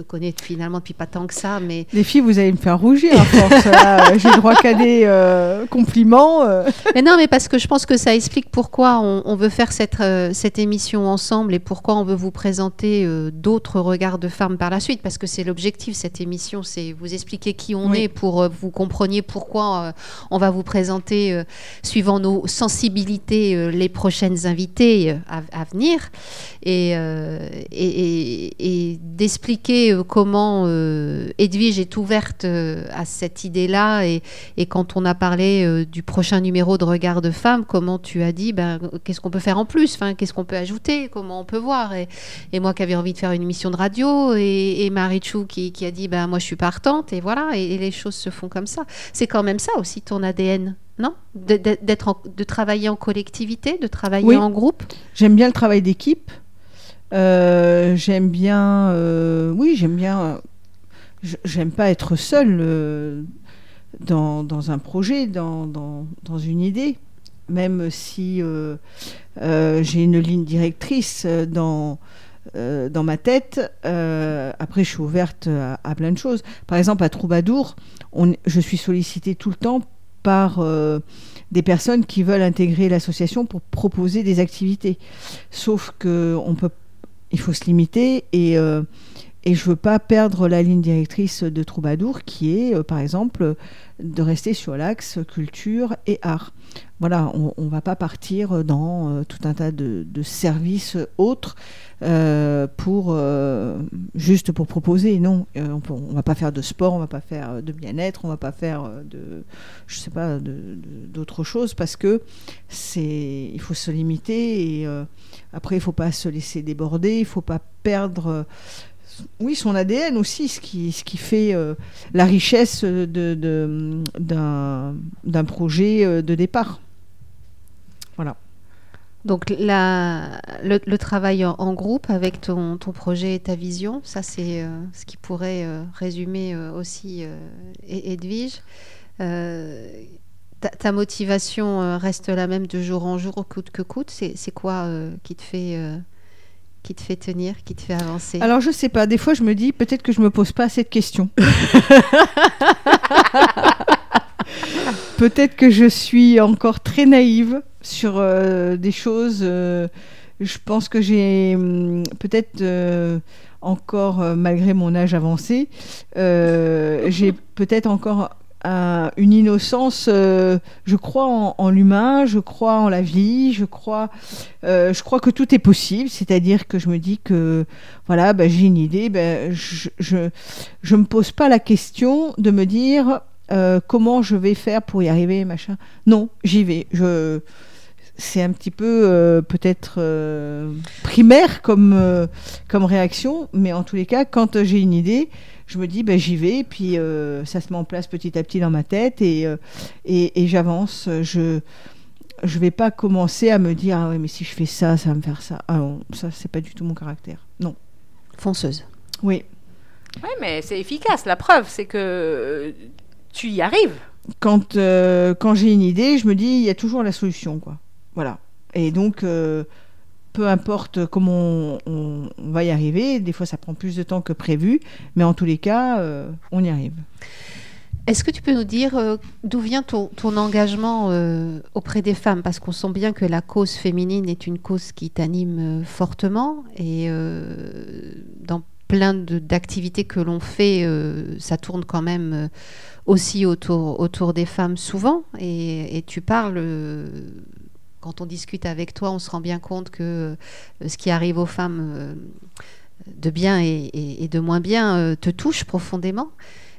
te connais finalement depuis pas tant que ça, mais Les filles, vous allez me faire rougir à force. là. J'ai droit qu'à des euh, compliments. euh. Mais non, mais parce que je pense que ça explique pourquoi on, on veut faire cette, euh, cette émission ensemble et pourquoi on veut vous présenter d'autres regards de femmes par la suite. Parce que c'est l'objectif, cette émission, c'est vous expliquer qui on Oui. est pour euh, vous compreniez pourquoi on va vous présenter, suivant nos sensibilités, les prochaines invitées à, à venir. Et, et, et- et d'expliquer euh, comment euh, Edwige est ouverte euh, à cette idée-là et, et quand on a parlé du prochain numéro de Regard de Femme, comment tu as dit, ben, qu'est-ce qu'on peut faire en plus? Enfin, Qu'est-ce qu'on peut ajouter? Comment on peut voir? Et, et moi qui avais envie de faire une émission de radio et, et Marie Chou qui, qui a dit, ben, moi je suis partante et voilà, et, et les choses se font comme ça. C'est quand même ça aussi ton ADN, non? De- de- d'être en- de travailler en collectivité, de travailler Oui. en groupe? J'aime bien le travail d'équipe. Euh, j'aime bien. euh, oui, j'aime bien. J'aime pas être seule euh, dans, dans un projet, dans, dans, dans une idée. Même si j'ai une ligne directrice dans, dans ma tête, après je suis ouverte à, plein de choses. Par exemple, à Troubadour, je suis sollicitée tout le temps par des personnes qui veulent intégrer l'association pour proposer des activités. Sauf que on peut, il faut se limiter et, euh, et je veux pas perdre la ligne directrice de Troubadour qui est, euh, par exemple, de rester sur l'axe culture et art. Voilà, on, on va pas partir dans euh, tout un tas de, services autres euh, pour euh, juste pour proposer. Non, on, on va pas faire de sport, on va pas faire de bien-être, on va pas faire de, je sais pas, d'autres choses parce que c'est, il faut se limiter et après il faut pas se laisser déborder, il faut pas perdre. Oui, son ADN aussi, ce qui, ce qui fait euh, la richesse de, d'un, projet euh, de départ. Donc la, le, travail en, groupe avec ton, ton projet et ta vision, ça c'est euh, ce qui pourrait résumer aussi Edwige. Ta, ta motivation reste la même de jour en jour, coûte que coûte. C'est quoi qui te fait qui te fait tenir, qui te fait avancer Alors je sais pas, des fois je me dis peut-être que je me pose pas assez de questions. peut-être que je suis encore très naïve sur euh, des choses. euh, je pense que j'ai hum, peut-être euh, encore, malgré mon âge avancé, j'ai peut-être encore un- une innocence. euh, je crois en, l'humain, je crois en la vie, je crois, euh, je crois que tout est possible. C'est-à-dire que je me dis que voilà, ben, j'ai une idée, je, je je me pose pas la question de me dire euh, comment je vais faire pour y arriver, machin. Non, j'y vais. Je c'est un petit peu euh, peut-être euh, primaire comme, euh, comme réaction, mais en tous les cas, quand j'ai une idée, je me dis ben, j'y vais, puis euh, ça se met en place petit à petit dans ma tête et, euh, et, et j'avance. Je je vais pas commencer à me dire ah ouais mais si je fais ça, ça va me faire ça. Ah non, ça c'est pas du tout mon caractère. Non. Fonceuse. Oui. Oui, mais c'est efficace. La preuve, c'est que tu y arrives. quand, euh, quand j'ai une idée, je me dis, il y a toujours la solution, quoi. Voilà. Et donc, euh, peu importe comment on, va y arriver, des fois ça prend plus de temps que prévu, mais en tous les cas, euh, on y arrive. Est-ce que tu peux nous dire euh, d'où vient ton, engagement auprès des femmes? Parce qu'on sent bien que la cause féminine est une cause qui t'anime fortement et dans plein d'activités que l'on fait, ça tourne quand même aussi autour, des femmes souvent. Et, tu parles, quand on discute avec toi, on se rend bien compte que euh, ce qui arrive aux femmes euh, de bien et, de moins bien euh, te touche profondément.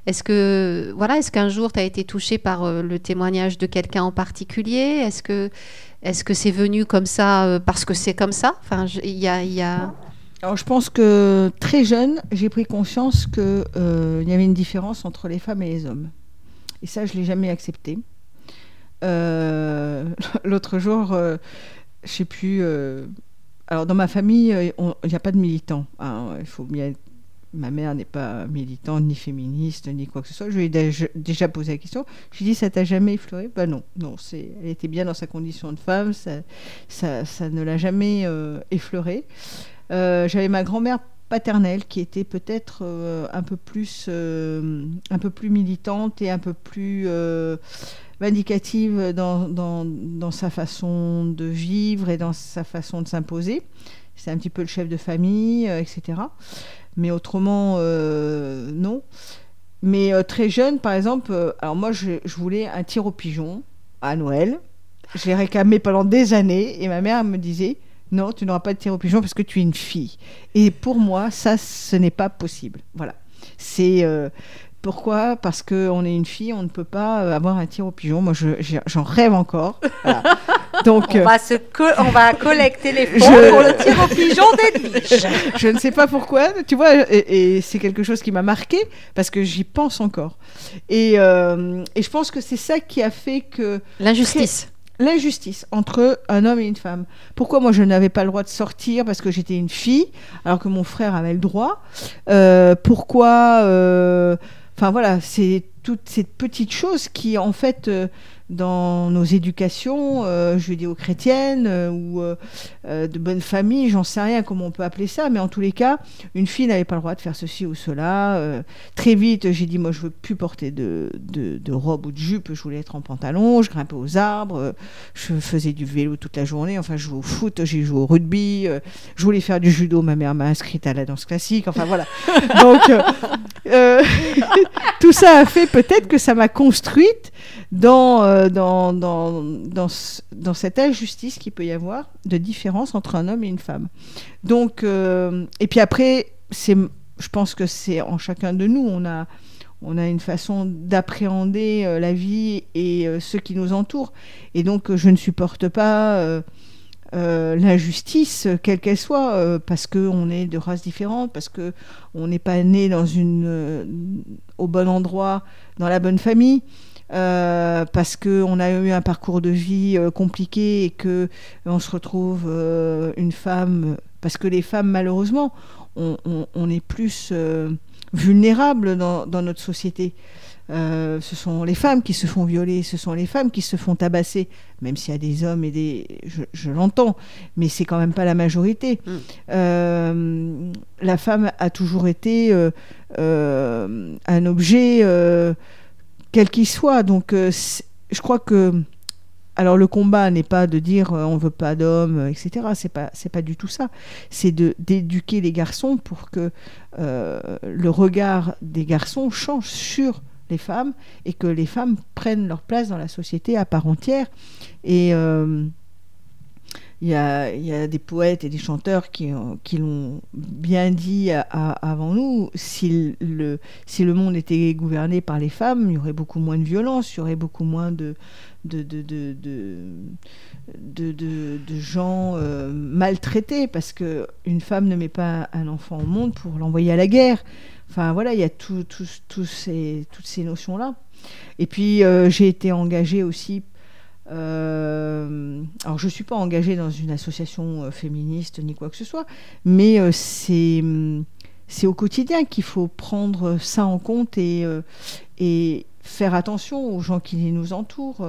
Est-ce que voilà, est-ce qu'un jour tu as été touché par le témoignage de quelqu'un en particulier? Est-ce que est-ce que c'est venu comme ça parce que c'est comme ça? Enfin, il y a, y a... Alors, je pense que très jeune, j'ai pris conscience qu'il y avait une différence entre les femmes et les hommes. Et ça, je ne l'ai jamais accepté. Euh, L'autre jour, euh, je sais plus. euh, alors, dans ma famille, il n'y a pas de militants. hein, Il faut bien Ma mère n'est pas militante, ni féministe, ni quoi que ce soit. Je lui ai déjà- posé la question. Je lui ai dit, ça t'a jamais effleuré? Ben non, non. C'est, elle était bien dans sa condition de femme. Ça, ça, ça ne l'a jamais euh, j'avais ma grand-mère paternelle qui était peut-être un peu plus un peu plus militante et un peu plus vindicative dans, dans, dans sa façon de vivre et dans sa façon de s'imposer. C'est un petit peu le chef de famille, euh, etc. Mais autrement, euh, non. Mais euh, très jeune, par exemple, alors moi, je, voulais un tir au pigeon à Noël. Je l'ai réclamé pendant des années et ma mère me disait non, tu n'auras pas de tir au pigeon parce que tu es une fille. Et pour moi, ça, ce n'est pas possible. Voilà. C'est pourquoi? Parce qu'on est une fille, on ne peut pas euh, avoir un tir au pigeon. Moi, je- j'en rêve encore. Voilà. Donc, On euh, va, se co- on va collecter les fonds Je- pour le tir au pigeon d'Edwige. je ne sais pas pourquoi, tu vois, et, et c'est quelque chose qui m'a marqué parce que j'y pense encore. Et, euh, et je pense que c'est ça qui a fait que L'injustice. l'injustice entre un homme et une femme. Pourquoi moi je n'avais pas le droit de sortir? Parce que j'étais une fille alors que mon frère avait le droit Euh, Pourquoi euh, Enfin voilà, c'est toutes ces petites choses qui en fait euh, dans nos éducations euh, judéo-chrétiennes euh, ou euh, euh, de bonne famille, j'en sais rien comment on peut appeler ça, mais en tous les cas, une fille n'avait pas le droit de faire ceci ou cela. Très vite, j'ai dit moi je veux plus porter de, de, de robe ou de jupe, je voulais être en pantalon, je grimpais aux arbres, je faisais du vélo toute la journée, enfin je jouais au foot, j'ai joué au rugby, je voulais faire du judo, ma mère m'a inscrite à la danse classique, enfin voilà. Donc tout ça a fait peut-être que ça m'a construite dans, euh, dans, dans, dans, dans cette injustice qu'il peut y avoir de différence entre un homme et une femme. Donc, euh, et puis après, je pense que c'est en chacun de nous, on a, on a une façon d'appréhender euh, la vie et euh, ceux qui nous entourent. Et donc, euh, je ne supporte pas euh, euh, l'injustice, euh, quelle qu'elle soit, euh, parce qu'on est de races différentes, parce que on n'est pas né dans une, euh, au bon endroit, dans la bonne famille. Euh, parce qu'on a eu un parcours de vie euh, compliqué et que on se retrouve euh, une femme parce que les femmes malheureusement on, on- on est plus euh, vulnérables dans, dans notre société Euh, ce sont les femmes qui se font violer, ce sont les femmes qui se font tabasser, même s'il y a des hommes et des... Je, je l'entends, mais c'est quand même pas la majorité. Mm. Euh, la femme a toujours été euh, euh, un objet, euh, quel qu'il soit. Donc euh, je crois que... Alors le combat n'est pas de dire euh, on veut pas d'hommes, euh, etc. C'est pas pas du tout ça. C'est de d'éduquer les garçons pour que le regard des garçons change sur les femmes et que les femmes prennent leur place dans la société à part entière. Et il y, a, des poètes et des chanteurs qui, ont- qui l'ont bien dit avant nous. Si le, monde était gouverné par les femmes, il y aurait beaucoup moins de violence, il y aurait beaucoup moins de, gens euh, maltraités, parce qu'une femme ne met pas un enfant au monde pour l'envoyer à la guerre. Enfin voilà, il y a toutes ces notions-là. Et puis euh, j'ai été engagée aussi. Euh, alors je ne suis pas engagée dans une association euh, féministe ni quoi que ce soit, mais euh, c'est hum, c'est au quotidien qu'il faut prendre ça en compte et, faire attention aux gens qui nous entourent.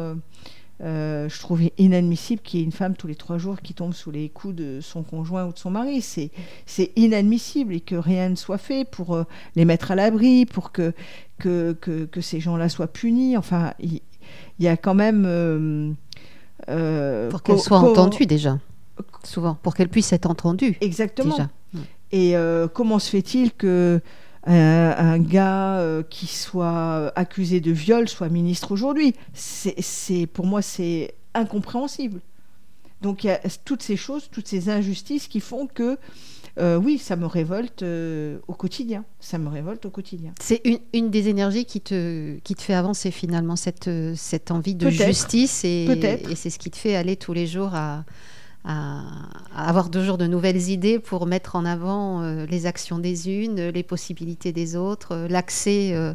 Je trouve inadmissible qu'il y ait une femme tous les trois jours qui tombe sous les coups de son conjoint ou de son mari. C'est c'est inadmissible et que rien ne soit fait pour les mettre à l'abri, pour que, que, que, ces gens-là soient punis. Enfin, il y, a quand même... euh, euh, Pour qu'elle soit entendue déjà. Souvent. Pour qu'elle puisse être entendue. Exactement. Déjà. Et euh, comment se fait-il que un gars euh, qui soit accusé de viol soit ministre aujourd'hui? C'est, c'est- Pour moi, c'est incompréhensible. Donc il y a toutes ces choses, toutes ces injustices qui font que, euh, oui, ça me révolte euh, au quotidien. Ça me révolte au quotidien. C'est une, une des énergies qui te, qui te fait avancer finalement, cette, cette envie de justice. Et, c'est ce qui te fait aller tous les jours à, à, à avoir toujours de nouvelles idées pour mettre en avant euh, les actions des unes, les possibilités des autres, l'accès euh,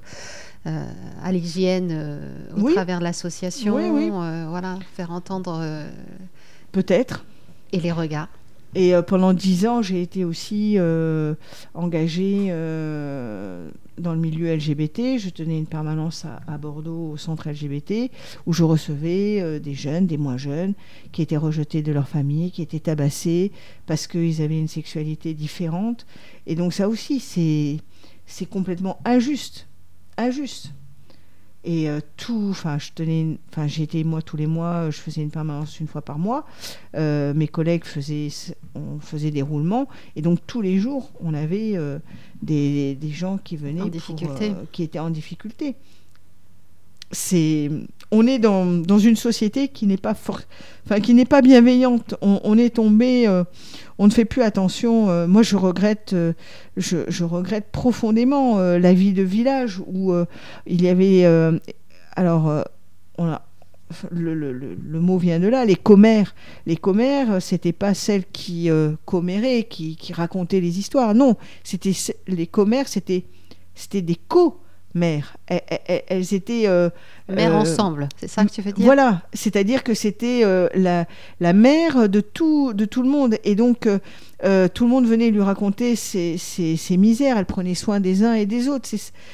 à l'hygiène euh, au Oui. travers de l'association. Oui, oui. euh, voilà, faire entendre. Peut-être. et les regards. Et euh, pendant dix ans, j'ai été aussi euh, engagée euh, dans le milieu LGBT. Je tenais une permanence à, Bordeaux au centre LGBT où je recevais des jeunes, des moins jeunes, qui étaient rejetés de leur famille, qui étaient tabassés parce qu'ils avaient une sexualité différente. Et donc ça aussi, c'est complètement injuste, injuste. Et euh, tout, enfin, je tenais, enfin, j'étais moi tous les mois, je faisais une permanence une fois par mois. Euh, mes collègues faisaient, on faisait des roulements, et donc tous les jours, on avait euh, des, des gens qui venaient, En pour, difficulté. qui étaient en difficulté. On est dans, une société qui n'est pas enfin, qui n'est pas bienveillante. On, est tombé, euh, on ne fait plus attention. Euh, moi, je regrette, euh, je, regrette profondément la vie de village où il y avait, alors, le, mot vient de là, les commères. Les commères, c'était pas celles qui comméraient, qui, racontaient les histoires. Non, c'était les commères, c'était c'était des co-mères. Elles, elles- étaient euh, Mère euh, ensemble, c'est ça que tu veux dire? Voilà, c'est-à-dire que c'était euh, la, la mère de tout, de tout le monde. Et donc, euh, euh, tout le monde venait lui raconter ses, ses- ses misères. Elle prenait soin des uns et des autres.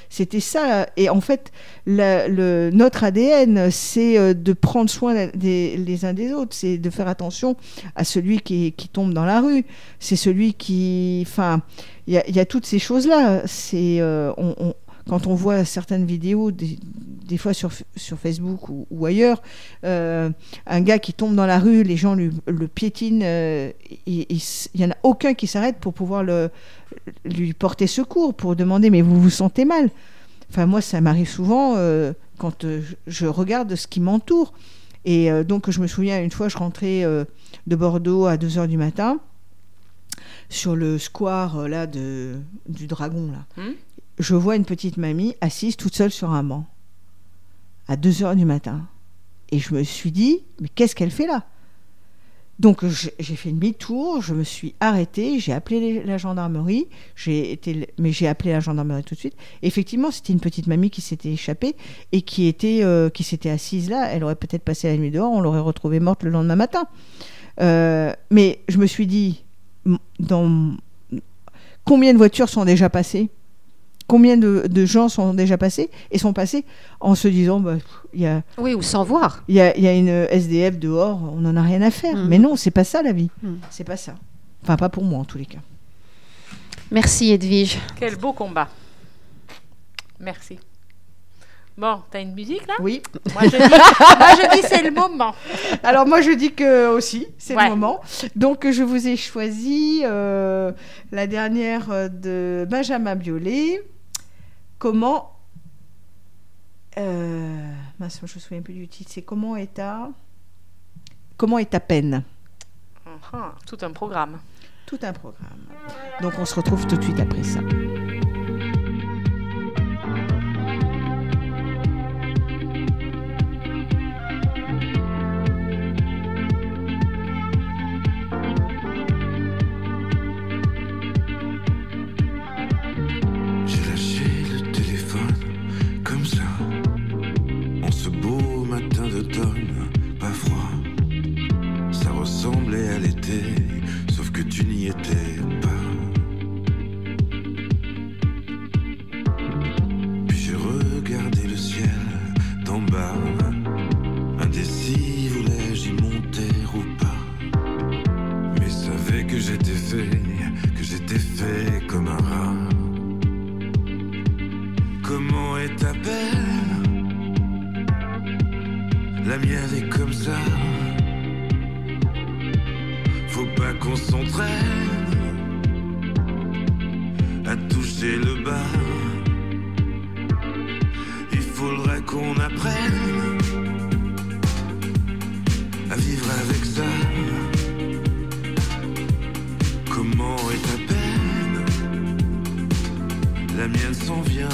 C'était ça. Et en fait, la- le, notre ADN, c'est de prendre soin des, les uns des autres. C'est de faire attention à celui qui, qui tombe dans la rue. C'est celui qui... Enfin, il y a, il y a toutes ces choses-là. C'est... on- on- quand on voit certaines vidéos, des, fois sur, sur Facebook ou, ailleurs, euh, un gars qui tombe dans la rue, les gens le piétinent, euh, il n'y en a aucun qui s'arrête pour pouvoir lui porter secours, pour demander mais vous vous sentez mal Enfin moi ça m'arrive souvent euh, quand je regarde ce qui m'entoure. Et donc je me souviens une fois je rentrais de Bordeaux à 2h du matin sur le square là de, du Dragon là. Hmm? Je vois une petite mamie assise toute seule sur un banc à 2 heures du matin. Et je me suis dit, mais qu'est-ce qu'elle fait là? Donc j'ai fait demi-tour, je me suis arrêtée, j'ai appelé la gendarmerie, été, mais j'ai appelé la gendarmerie tout de suite. Effectivement, c'était une petite mamie qui s'était échappée et qui était, euh, qui s'était assise là. Elle aurait peut-être passé la nuit dehors, on l'aurait retrouvée morte le lendemain matin. Euh, mais je me suis dit, combien de voitures sont déjà passées? Combien de, de gens sont déjà passés et sont passés en se disant, bah, y a, Oui, ou sans voir. il y a, il y a une SDF dehors, on n'en a rien à faire. Mhm. Mais non, c'est pas ça la vie. Mhm. C'est pas ça. Enfin, pas pour moi en tous les cas. Merci Edwige. Quel beau combat. Merci. Bon, t'as une musique là? Oui. Moi je dis, dis c'est le moment. Alors moi je dis que aussi, c'est Ouais. le moment. Donc je vous ai choisi euh, la dernière de Benjamin Biolay. Comment euh, mince, je me souviens plus du titre. C'est comment est ta comment est ta peine? Ah, tout un programme. Tout un programme. Donc on se retrouve tout de suite après ça. La mienne est comme ça. Faut pas qu'on s'entraîne à toucher le bas. Il faudrait qu'on apprenne à vivre avec ça. Comment est ta peine? La mienne s'en vient,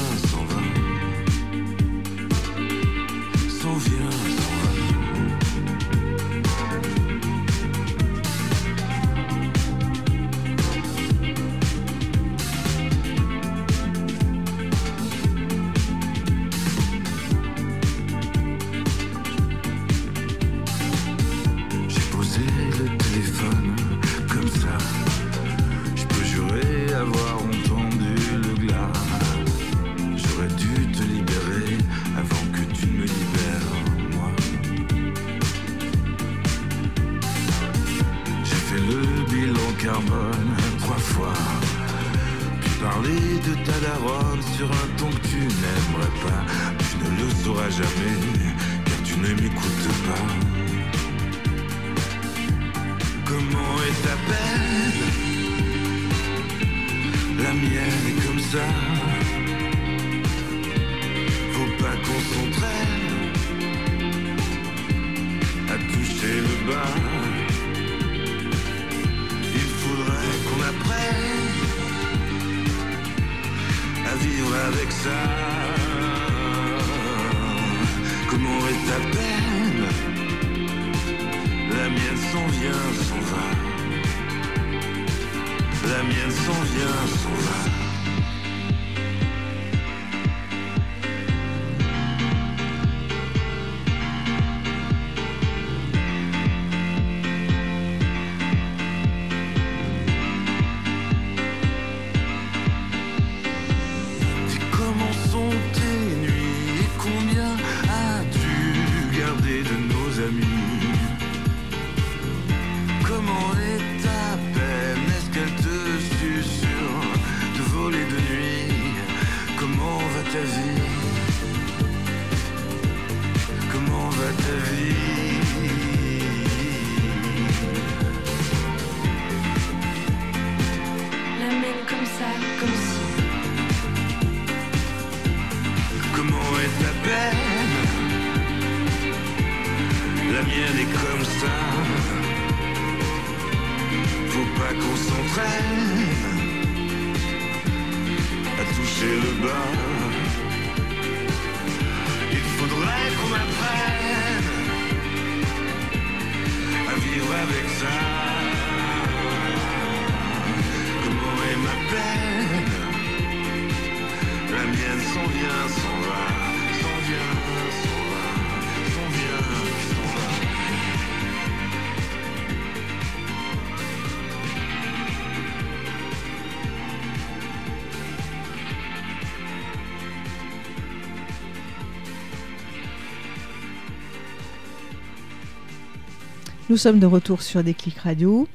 Nous sommes de retour sur Déclic Radio.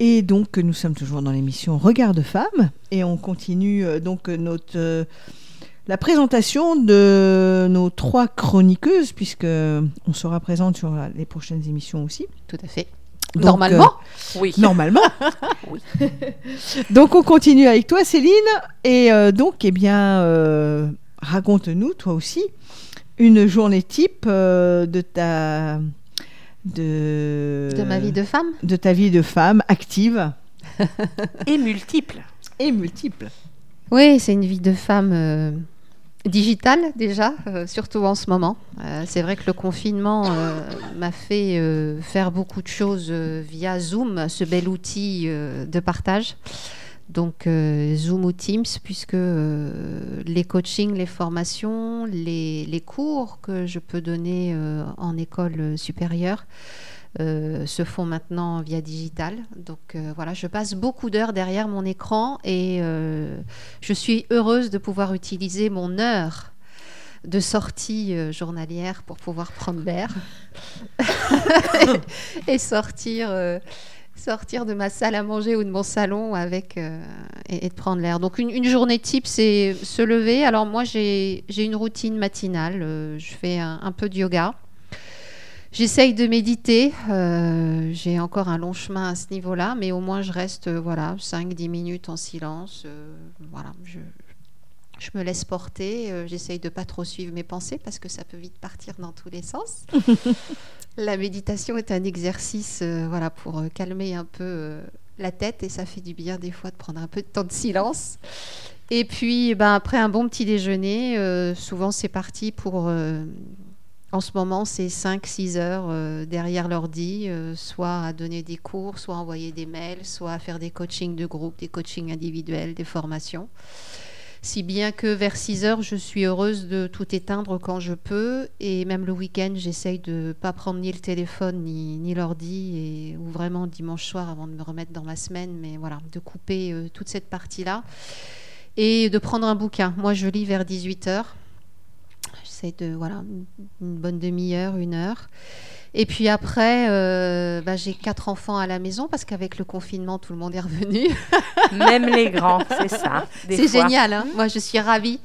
Et donc, nous sommes toujours dans l'émission Regard de femme. Et on continue euh, donc notre, euh, la présentation de nos trois chroniqueuses, puisque on sera présente sur la- les prochaines émissions aussi. Tout à fait. Donc, Normalement. Oui. euh, normalement. donc, on continue avec toi, Céline. Et euh, donc, eh bien, euh, raconte-nous, toi aussi, une journée type euh, de ta. De, De ma vie de femme de ta vie de femme active Et multiples. et multiple. Oui, c'est une vie de femme euh, digitale déjà, euh, surtout en ce moment. Euh, c'est vrai que le confinement euh, m'a fait euh, faire beaucoup de choses euh, via Zoom, ce bel outil euh, de partage. Donc euh, Zoom ou Teams, puisque euh, les coachings, les formations, les, les cours que je peux donner euh, en école supérieure se font maintenant via digital. Donc voilà, je passe beaucoup d'heures derrière mon écran et je suis heureuse de pouvoir utiliser mon heure de sortie journalière pour pouvoir prendre l'air et sortir, sortir de ma salle à manger ou de mon salon avec euh, et, de prendre l'air. Donc une, journée type, c'est se lever. Alors moi, j'ai une routine matinale. euh, je fais un, peu de yoga. J'essaye de méditer. euh, j'ai encore un long chemin à ce niveau-là, mais au moins je reste voilà 5-10 minutes en silence. voilà, je, je me laisse porter. J'essaye de pas trop suivre mes pensées parce que ça peut vite partir dans tous les sens. La méditation est un exercice euh, voilà, pour euh, calmer un peu euh, la tête et ça fait du bien des fois de prendre un peu de temps de silence. Et puis ben, après un bon petit déjeuner, souvent c'est parti pour... en ce moment, c'est 5-6 heures derrière l'ordi, soit à donner des cours, soit à envoyer des mails, soit à faire des coachings de groupe, des coachings individuels, des formations. Si bien que vers 6 heures, je suis heureuse de tout éteindre quand je peux. Et même le week-end, j'essaye de ne pas prendre ni le téléphone ni, l'ordi. Ou vraiment dimanche soir avant de me remettre dans ma semaine. Mais voilà, de couper euh, toute cette partie-là. Et de prendre un bouquin. Moi, je lis vers 18 heures. J'essaie de, voilà, une bonne demi-heure, une heure. Et puis après, euh, bah, j'ai quatre enfants à la maison parce qu'avec le confinement, tout le monde est revenu. Même les grands, c'est ça. C'est génial, hein. moi je suis ravie.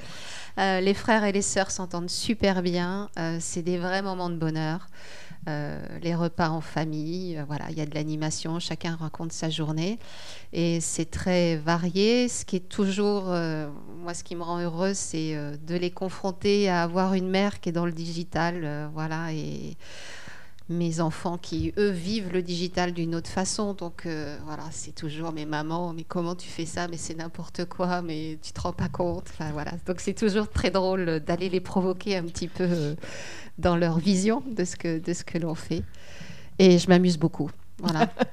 Euh, les frères et les sœurs s'entendent super bien. Euh, c'est des vrais moments de bonheur. Les repas en famille, voilà, il y a de l'animation, chacun raconte sa journée et c'est très varié. Ce qui est toujours, moi, ce qui me rend heureuse, c'est de les confronter à avoir une mère qui est dans le digital, voilà, et mes enfants qui, eux, vivent le digital d'une autre façon. Donc, euh, voilà, c'est toujours, mais maman, mais comment tu fais ça? Mais c'est n'importe quoi, mais tu te rends pas compte. Enfin, voilà. Donc, c'est toujours très drôle d'aller les provoquer un petit peu euh, dans leur vision de ce que, de ce que l'on fait. Et je m'amuse beaucoup. Voilà.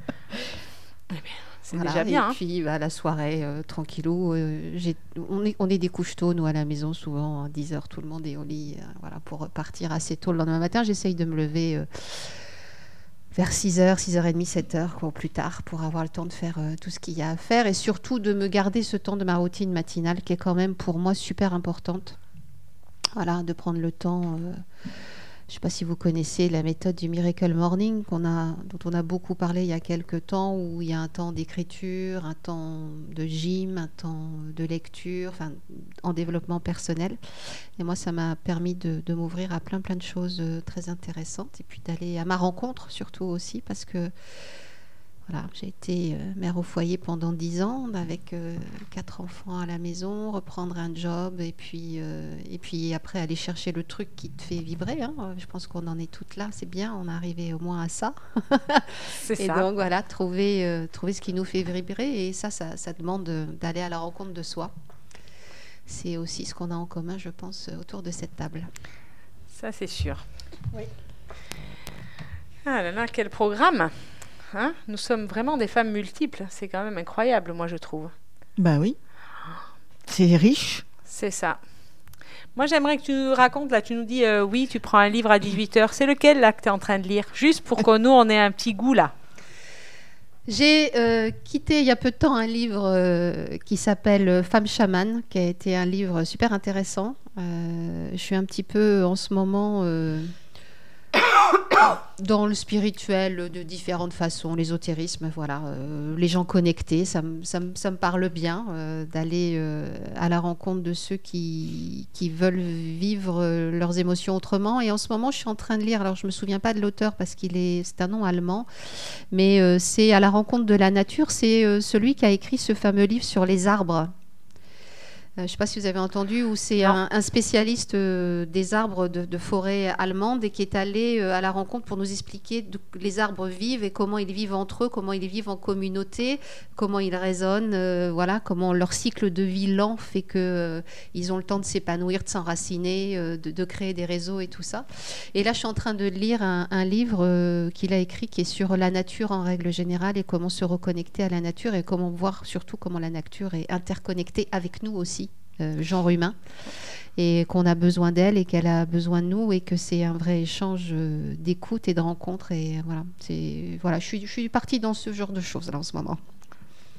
C'est Voilà, déjà bien. Et hein. puis bah, la soirée, euh, tranquillou. euh, on, est, on est des couches tôt, nous, à la maison, souvent à 10h, tout le monde est au lit. euh, voilà, pour repartir assez tôt le lendemain matin. J'essaye de me lever euh, vers 6h, 6h30, 7h, ou plus tard, pour avoir le temps de faire euh, tout ce qu'il y a à faire. Et surtout de me garder ce temps de ma routine matinale, qui est quand même pour moi super importante. Voilà, de prendre le temps. euh, je ne sais pas si vous connaissez la méthode du Miracle Morning dont on a beaucoup parlé il y a quelques temps, où il y a un temps d'écriture, un temps de gym, un temps de lecture, enfin, en développement personnel. Et moi, ça m'a permis de, de m'ouvrir à plein plein de choses euh, très intéressantes et puis d'aller à ma rencontre surtout aussi parce que voilà, j'ai été euh, mère au foyer pendant dix ans avec euh, quatre enfants à la maison, reprendre un job et puis, euh, et puis après aller chercher le truc qui te fait vibrer. hein. Je pense qu'on en est toutes là, c'est bien, on est arrivé au moins à ça. C'est Et ça. donc voilà, trouver, euh, trouver ce qui nous fait vibrer et ça, ça, ça demande d'aller à la rencontre de soi. C'est aussi ce qu'on a en commun, je pense, autour de cette table. Ça, c'est sûr. Ah là là, quel programme Hein? Nous sommes vraiment des femmes multiples. C'est quand même incroyable, moi, je trouve. Bah oui. C'est riche. C'est ça. Moi, j'aimerais que tu nous racontes, là, tu nous dis, euh, oui, tu prends un livre à 18h. C'est lequel, là, que tu es en train de lire? Juste pour que nous, on ait un petit goût, là. J'ai euh, quitté il y a peu de temps un livre euh, qui s'appelle Femme chamane, qui a été un livre super intéressant. Euh, je suis un petit peu en ce moment euh, dans le spirituel de différentes façons, l'ésotérisme, voilà, euh, les gens connectés, ça, me- ça ça me parle bien euh, d'aller euh, à la rencontre de ceux qui, qui veulent vivre euh, leurs émotions autrement. Et en ce moment, je suis en train de lire, alors je me souviens pas de l'auteur parce qu'il est, c'est un nom allemand, mais euh, c'est à la rencontre de la nature. C'est euh, celui qui a écrit ce fameux livre sur les arbres. Euh, je ne sais pas si vous avez entendu, où c'est un, un spécialiste euh, des arbres de, de forêt allemande et qui est allé euh, à la rencontre pour nous expliquer les arbres vivent et comment ils vivent entre eux, comment ils vivent en communauté, comment ils résonnent, euh, voilà, comment leur cycle de vie lent fait que ils ont le temps de s'épanouir, de s'enraciner, de, de créer des réseaux et tout ça. Et là, je suis en train de lire un, un livre qu'il a écrit qui est sur la nature en règle générale et comment se reconnecter à la nature et comment voir surtout comment la nature est interconnectée avec nous aussi, genre humain, et qu'on a besoin d'elle et qu'elle a besoin de nous et que c'est un vrai échange euh, d'écoute et de rencontre. Et euh, voilà, c'est voilà, je suis, je suis partie dans ce genre de choses là en ce moment.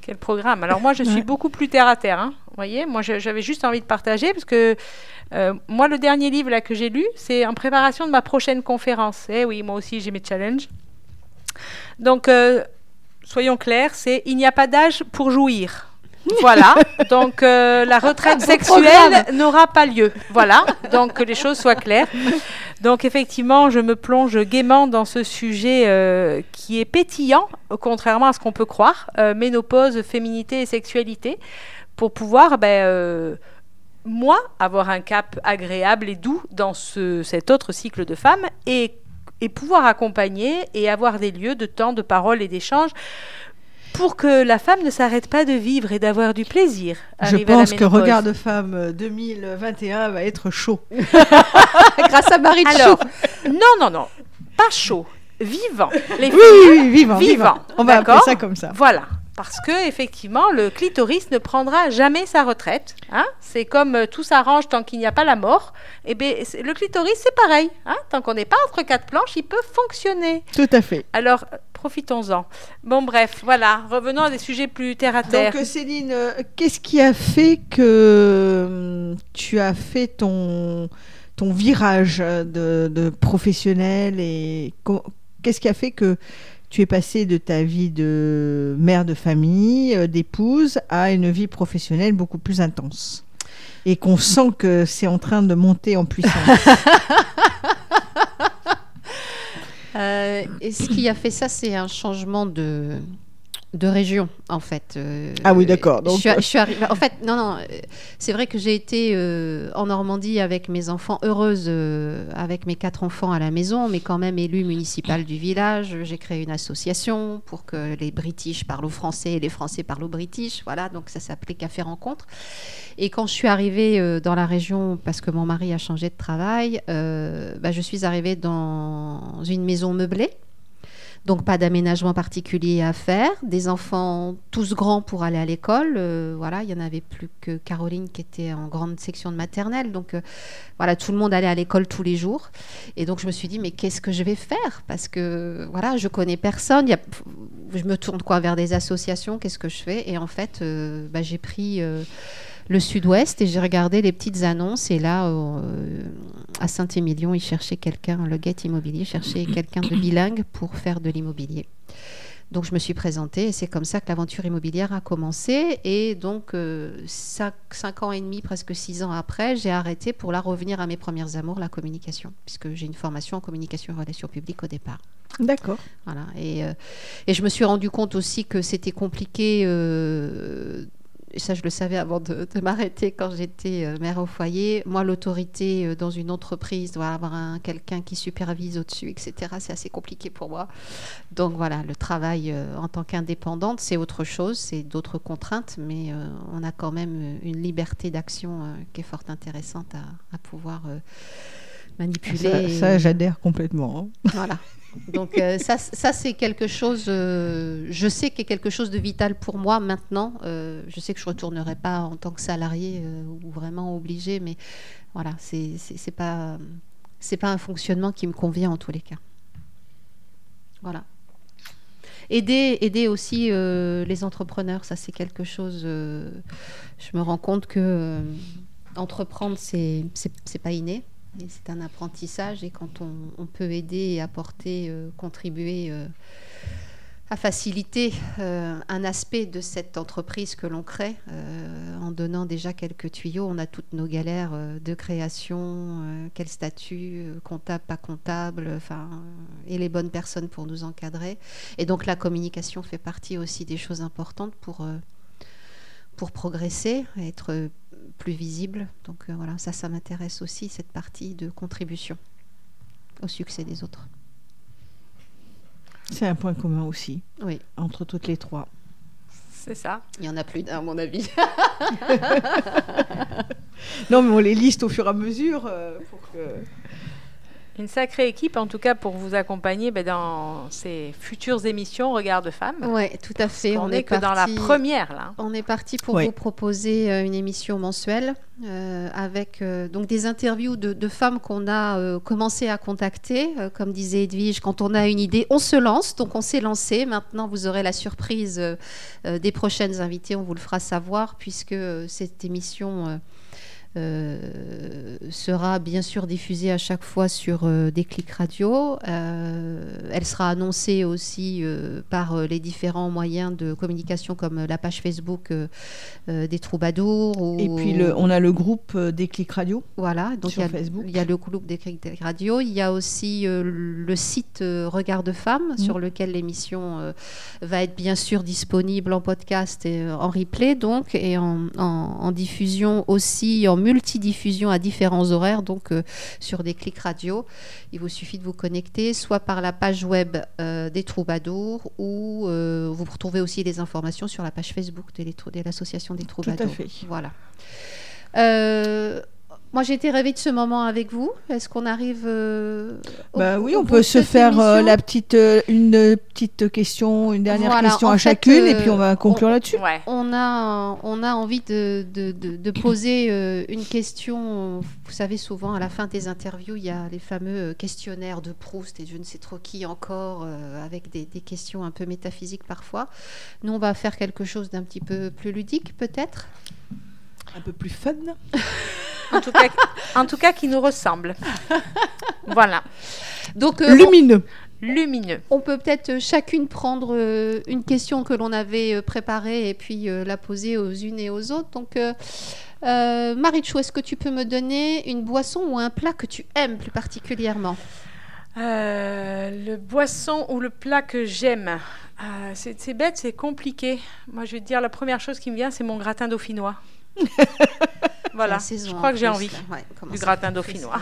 Quel programme Alors moi, je suis Ouais. beaucoup plus terre à terre. hein. Vous voyez, moi, j'avais juste envie de partager parce que euh, moi, le dernier livre là que j'ai lu, c'est en préparation de ma prochaine conférence. Eh oui, moi aussi, j'ai mes challenges. Donc, euh, soyons clairs, c'est il n'y a pas d'âge pour jouir. Voilà, donc euh, la retraite sexuelle n'aura pas lieu. Voilà, donc que les choses soient claires. Donc effectivement, je me plonge gaiement dans ce sujet euh, qui est pétillant, contrairement à ce qu'on peut croire, euh, ménopause, féminité et sexualité, pour pouvoir, ben, moi, avoir un cap agréable et doux dans ce, cet autre cycle de femme et, et pouvoir accompagner et avoir des lieux de temps, de parole et d'échange pour que la femme ne s'arrête pas de vivre et d'avoir du plaisir. Je arrivé à la pense que. Regard de femme euh, 2021 va être chaud. Grâce à Marie Alors, non, non, non, pas chaud, vivant. Les Oui, oui, filles, oui, vivant, vivant, vivant. On va appeler ça comme ça. Voilà. Parce que effectivement, le clitoris ne prendra jamais sa retraite. Hein c'est comme euh, tout s'arrange tant qu'il n'y a pas la mort. Et ben, c'est- le clitoris, c'est pareil. Hein tant qu'on n'est pas entre quatre planches, il peut fonctionner. Tout à fait. Alors, euh, profitons-en. Bon, bref, voilà. Revenons à des sujets plus terre à terre. Donc euh, Céline, euh, qu'est-ce qui a fait que hum, tu as fait ton, ton virage de, de professionnel et qu'est-ce qui a fait que tu es passée de ta vie de mère de famille, euh, d'épouse, à une vie professionnelle beaucoup plus intense? Et qu'on sent que c'est en train de monter en puissance. Euh, et ce qui a fait ça, c'est un changement de, de région, en fait. Euh, Ah oui, d'accord. Je Donc, suis, je suis arrivée- En fait, non, non. euh, C'est vrai que j'ai été euh, en Normandie avec mes enfants, heureuse euh, avec mes quatre enfants à la maison, mais quand même élue municipale du village. J'ai créé une association pour que les British parlent au français et les Français parlent au British. Voilà, donc ça s'appelait Café Rencontre. Et quand je suis arrivée euh, dans la région, parce que mon mari a changé de travail, euh, bah, je suis arrivée dans une maison meublée. Donc pas d'aménagement particulier à faire, des enfants tous grands pour aller à l'école. euh, voilà, il y en avait plus que Caroline qui était en grande section de maternelle. Donc euh, voilà, tout le monde allait à l'école tous les jours. Et donc je me suis dit mais qu'est-ce que je vais faire? Parce que voilà, je connais personne. Je me tourne quoi vers des associations. Qu'est-ce que je fais? Et en fait, euh, bah, j'ai pris le Sud-Ouest et j'ai regardé les petites annonces. Et là, euh, à Saint-Émilion, ils cherchaient quelqu'un, le Get Immobilier cherchait quelqu'un de bilingue pour faire de l'immobilier. Donc je me suis présentée et c'est comme ça que l'aventure immobilière a commencé. Et donc euh, cinq, cinq ans et demi, presque six ans après, j'ai arrêté pour la revenir à mes premières amours, la communication, puisque j'ai une formation en communication et relations publiques au départ. D'accord. Voilà. Et, euh, et je me suis rendu compte aussi que c'était compliqué. euh, et ça, je le savais avant de, de m'arrêter quand j'étais euh, mère au foyer. Moi, l'autorité euh, dans une entreprise doit avoir un, quelqu'un qui supervise au-dessus, etc. C'est assez compliqué pour moi. Donc voilà, le travail euh, en tant qu'indépendante, c'est autre chose, c'est d'autres contraintes, mais on a quand même une liberté d'action qui est fort intéressante à, à pouvoir manipuler. Ça, et- ça, j'adhère complètement. hein. voilà. Donc euh, ça, c'est quelque chose, euh, je sais qu'il y a quelque chose de vital pour moi maintenant. Euh, je sais que je retournerai pas en tant que salarié ou vraiment obligé, mais voilà, c'est c'est pas un fonctionnement qui me convient en tous les cas. Voilà. Aider, aider aussi les entrepreneurs, ça c'est quelque chose. je me rends compte que entreprendre c'est pas inné. C'est un apprentissage et quand on, peut aider et apporter, euh, contribuer euh, à faciliter euh, un aspect de cette entreprise que l'on crée, en donnant déjà quelques tuyaux, on a toutes nos galères de création, quel statut, comptable, pas comptable, et les bonnes personnes pour nous encadrer. Et donc la communication fait partie aussi des choses importantes pour, pour progresser, être plus visible. Donc euh, voilà, ça, ça m'intéresse aussi, cette partie de contribution au succès des autres. C'est un point commun aussi Oui, entre toutes les trois. C'est ça. il y en a plus d'un, à mon avis. Non, mais on les liste au fur et à mesure euh, pour que. Une sacrée équipe, en tout cas, pour vous accompagner ben, dans ces futures émissions Regard de femmes. Oui, tout à fait. on n'est que dans la première, là. On est parti pour Oui. vous proposer euh, une émission mensuelle euh, avec euh, donc des interviews de, de femmes qu'on a euh, commencé à contacter. Euh, comme disait Edwige, quand on a une idée, on se lance. Donc on s'est lancé. Maintenant, vous aurez la surprise des prochaines invitées. On vous le fera savoir puisque euh, cette émission euh, sera bien sûr diffusée à chaque fois sur euh, Déclic Radio. Euh, elle sera annoncée aussi par les différents moyens de communication comme la page Facebook des Troubadours. Ou, Et puis le, on a le groupe euh, Déclic Radio. voilà, donc sur il y, a, Facebook. il y a le groupe Déclic Radio, il y a aussi le site Regard de Femmes Mm. sur lequel l'émission va être bien sûr disponible en podcast et en replay donc et en, en- en diffusion aussi en multidiffusion à différents horaires donc euh, sur Déclic Radio. Il vous suffit de vous connecter soit par la page web euh, des Troubadours ou euh, vous retrouvez aussi les informations sur la page Facebook de, l'association des Troubadours. fait. Voilà. Moi, j'ai été rêvée de ce moment avec vous. Est-ce qu'on arrive euh, au- Bah oui, au on peut se faire euh, la petite, euh, une petite question, une dernière Voilà, question à fait, chacune, et euh, puis on va conclure on- là-dessus. Ouais. on a, on a envie de, de- de- de poser euh, une question. Vous savez, souvent, à la fin des interviews, il y a les fameux questionnaires de Proust et je ne sais trop qui encore, euh, avec des, des questions un peu métaphysiques parfois. Nous, on va faire quelque chose d'un petit peu plus ludique, peut-être? Un peu plus fun. En tout cas, en tout cas qui nous ressemble. voilà. Donc, euh, on- Lumineux. lumineux. On peut peut-être euh, chacune prendre euh, une question que l'on avait préparée et puis euh, la poser aux unes et aux autres. Donc, euh, euh, Marichou, est-ce que tu peux me donner une boisson ou un plat que tu aimes plus particulièrement? Euh, le boisson ou le plat que j'aime. C'est c'est bête, c'est compliqué. Moi, je vais te dire, la première chose qui me vient, c'est mon gratin dauphinois. voilà, saison je crois que j'ai envie là. Ouais, comment du gratin dauphinois.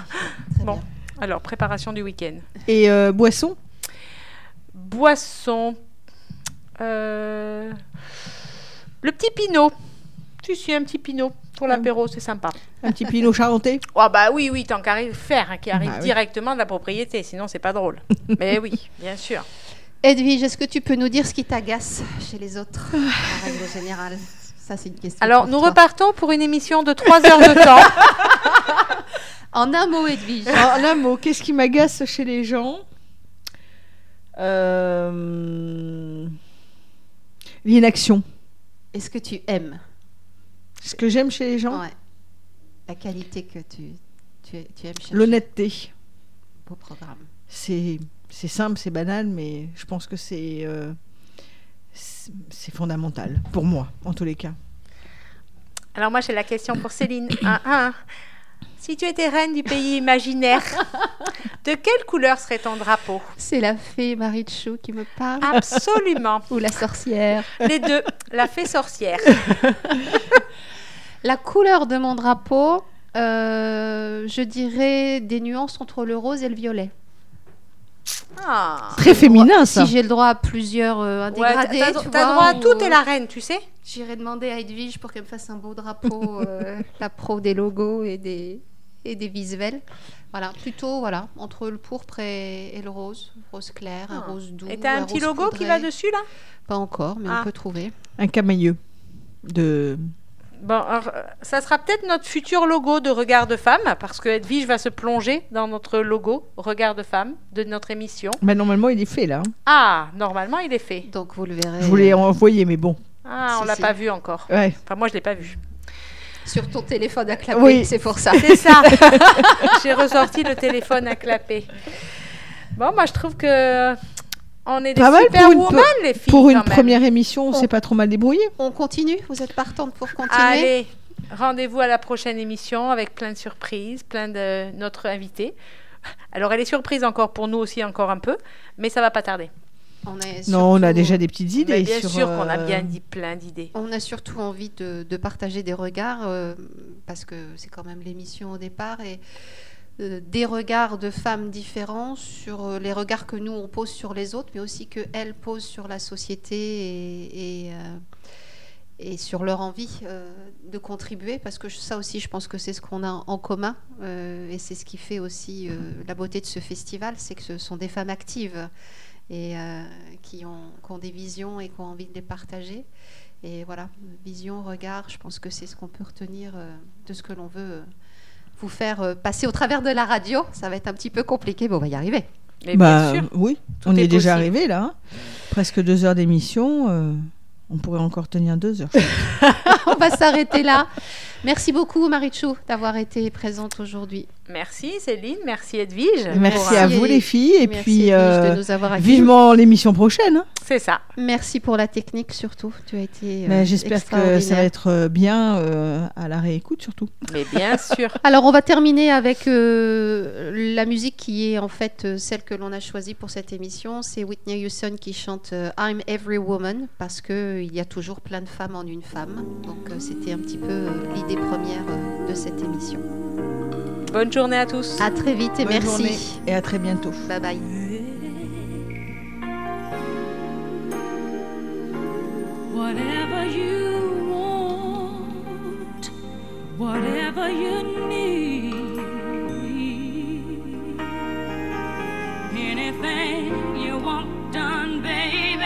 Bon. bien. Alors, préparation du week-end. Et euh, boisson? Boisson. euh, Le petit pinot. Tu suis un petit pinot pour l'apéro, c'est sympa. Un petit pinot charentais? Oh bah oui, oui, tant qu'arrive faire, hein, qui arrive Bah oui. directement de la propriété, sinon c'est pas drôle. Mais oui, bien sûr. Edwige, est-ce que tu peux nous dire ce qui t'agace chez les autres, en règle générale? Ça, c'est une question. Alors, nous toi. repartons pour une émission de 3 heures de temps. En un mot, Edwige. En un mot, qu'est-ce qui m'agace chez les gens Euh, L'inaction. Est-ce que tu aimes Ce que j'aime chez les gens, Ouais. La qualité que tu, tu, tu aimes chercher. l'honnêteté. Beau programme. C'est c'est simple, c'est banal, mais je pense que c'est euh, c'est fondamental pour moi, en tous les cas. Alors moi, j'ai la question pour Céline. Un, un. Si tu étais reine du pays imaginaire, de quelle couleur serait ton drapeau? C'est la fée Marichou qui me parle. Absolument. Ou la sorcière. Les deux. La fée sorcière. La couleur de mon drapeau, euh, je dirais des nuances entre le rose et le violet. Ah. Très féminin, ça. Si j'ai le droit à plusieurs euh, un Ouais, dégradé, tu t'as vois, droit à ou, tout, t'es euh, la reine, tu sais J'irai demander à Edwige pour qu'elle me fasse un beau drapeau, euh, la pro des logos et des, et des visuels. Voilà, plutôt voilà, entre le pourpre et, et le rose. Rose clair, un Ah. rose doux. Et t'as un petit rose logo qui va dessus, là? Pas encore, mais Ah. on peut trouver. Un camailleux de Bon, alors, ça sera peut-être notre futur logo de Regard de Femme, parce que Edwige va se plonger dans notre logo Regard de Femme de notre émission. Bah, normalement, il est fait là. hein. Ah, normalement, il est fait. Donc vous le verrez Je vous l'ai envoyé, mais bon. Ah, on Si, l'a si. pas vu encore. Ouais. Enfin, moi, je l'ai pas vu. sur ton téléphone à clapper, Oui. c'est pour ça. C'est ça. J'ai ressorti le téléphone à clapper. Bon, moi, je trouve que on est des Pas mal super pour une woman, pe- les filles. Pour une quand même. première émission, on Bon. s'est pas trop mal débrouillé. On continue Vous êtes partante pour continuer Allez, rendez-vous à la prochaine émission avec plein de surprises, plein de notre invité. Alors, elle est surprise encore pour nous aussi, encore un peu, mais ça va pas tarder. On est Non, on a déjà des petites idées. Mais bien sur, sûr qu'on a euh, bien dit plein d'idées. On a surtout envie de, de partager des regards, euh, parce que c'est quand même l'émission au départ, et des regards de femmes différents sur euh, les regards que nous on pose sur les autres, mais aussi que elles posent sur la société et, euh, sur leur envie euh, de contribuer, parce que ça aussi, je pense que c'est ce qu'on a en commun, euh, et c'est ce qui fait aussi euh, la beauté de ce festival, c'est que ce sont des femmes actives et euh, qui, ont, qui ont des visions et qui ont envie de les partager. Et voilà, vision, regard, je pense que c'est ce qu'on peut retenir euh, de ce que l'on veut euh, vous faire euh, passer au travers de la radio. Ça va être un petit peu compliqué, mais on va y arriver. Mais bah, bien sûr. oui, on y est est déjà arrivé là. Presque deux heures d'émission. euh, on pourrait encore tenir deux heures. on va s'arrêter là. Merci beaucoup, Marichou, d'avoir été présente aujourd'hui. Merci Céline, merci Edwige. Merci Pour, à euh, vous les filles et Merci, puis euh, de nous avoir accueillis. vivement l'émission prochaine. hein. C'est ça. Merci pour la technique surtout. Tu as été. euh, Mais J'espère que ça va être euh, bien euh, à la réécoute surtout. Mais bien sûr. Alors, on va terminer avec euh, la musique qui est en fait euh, celle que l'on a choisie pour cette émission. C'est Whitney Houston qui chante euh, I'm Every Woman parce qu'il y a toujours plein de femmes en une femme. Donc, euh, c'était un petit peu euh, l'idée première euh, de cette émission. Bonne journée à tous. À très vite et Bonne merci. journée et à très bientôt. Bye bye. Whatever you want, whatever you need, anything you want done, baby,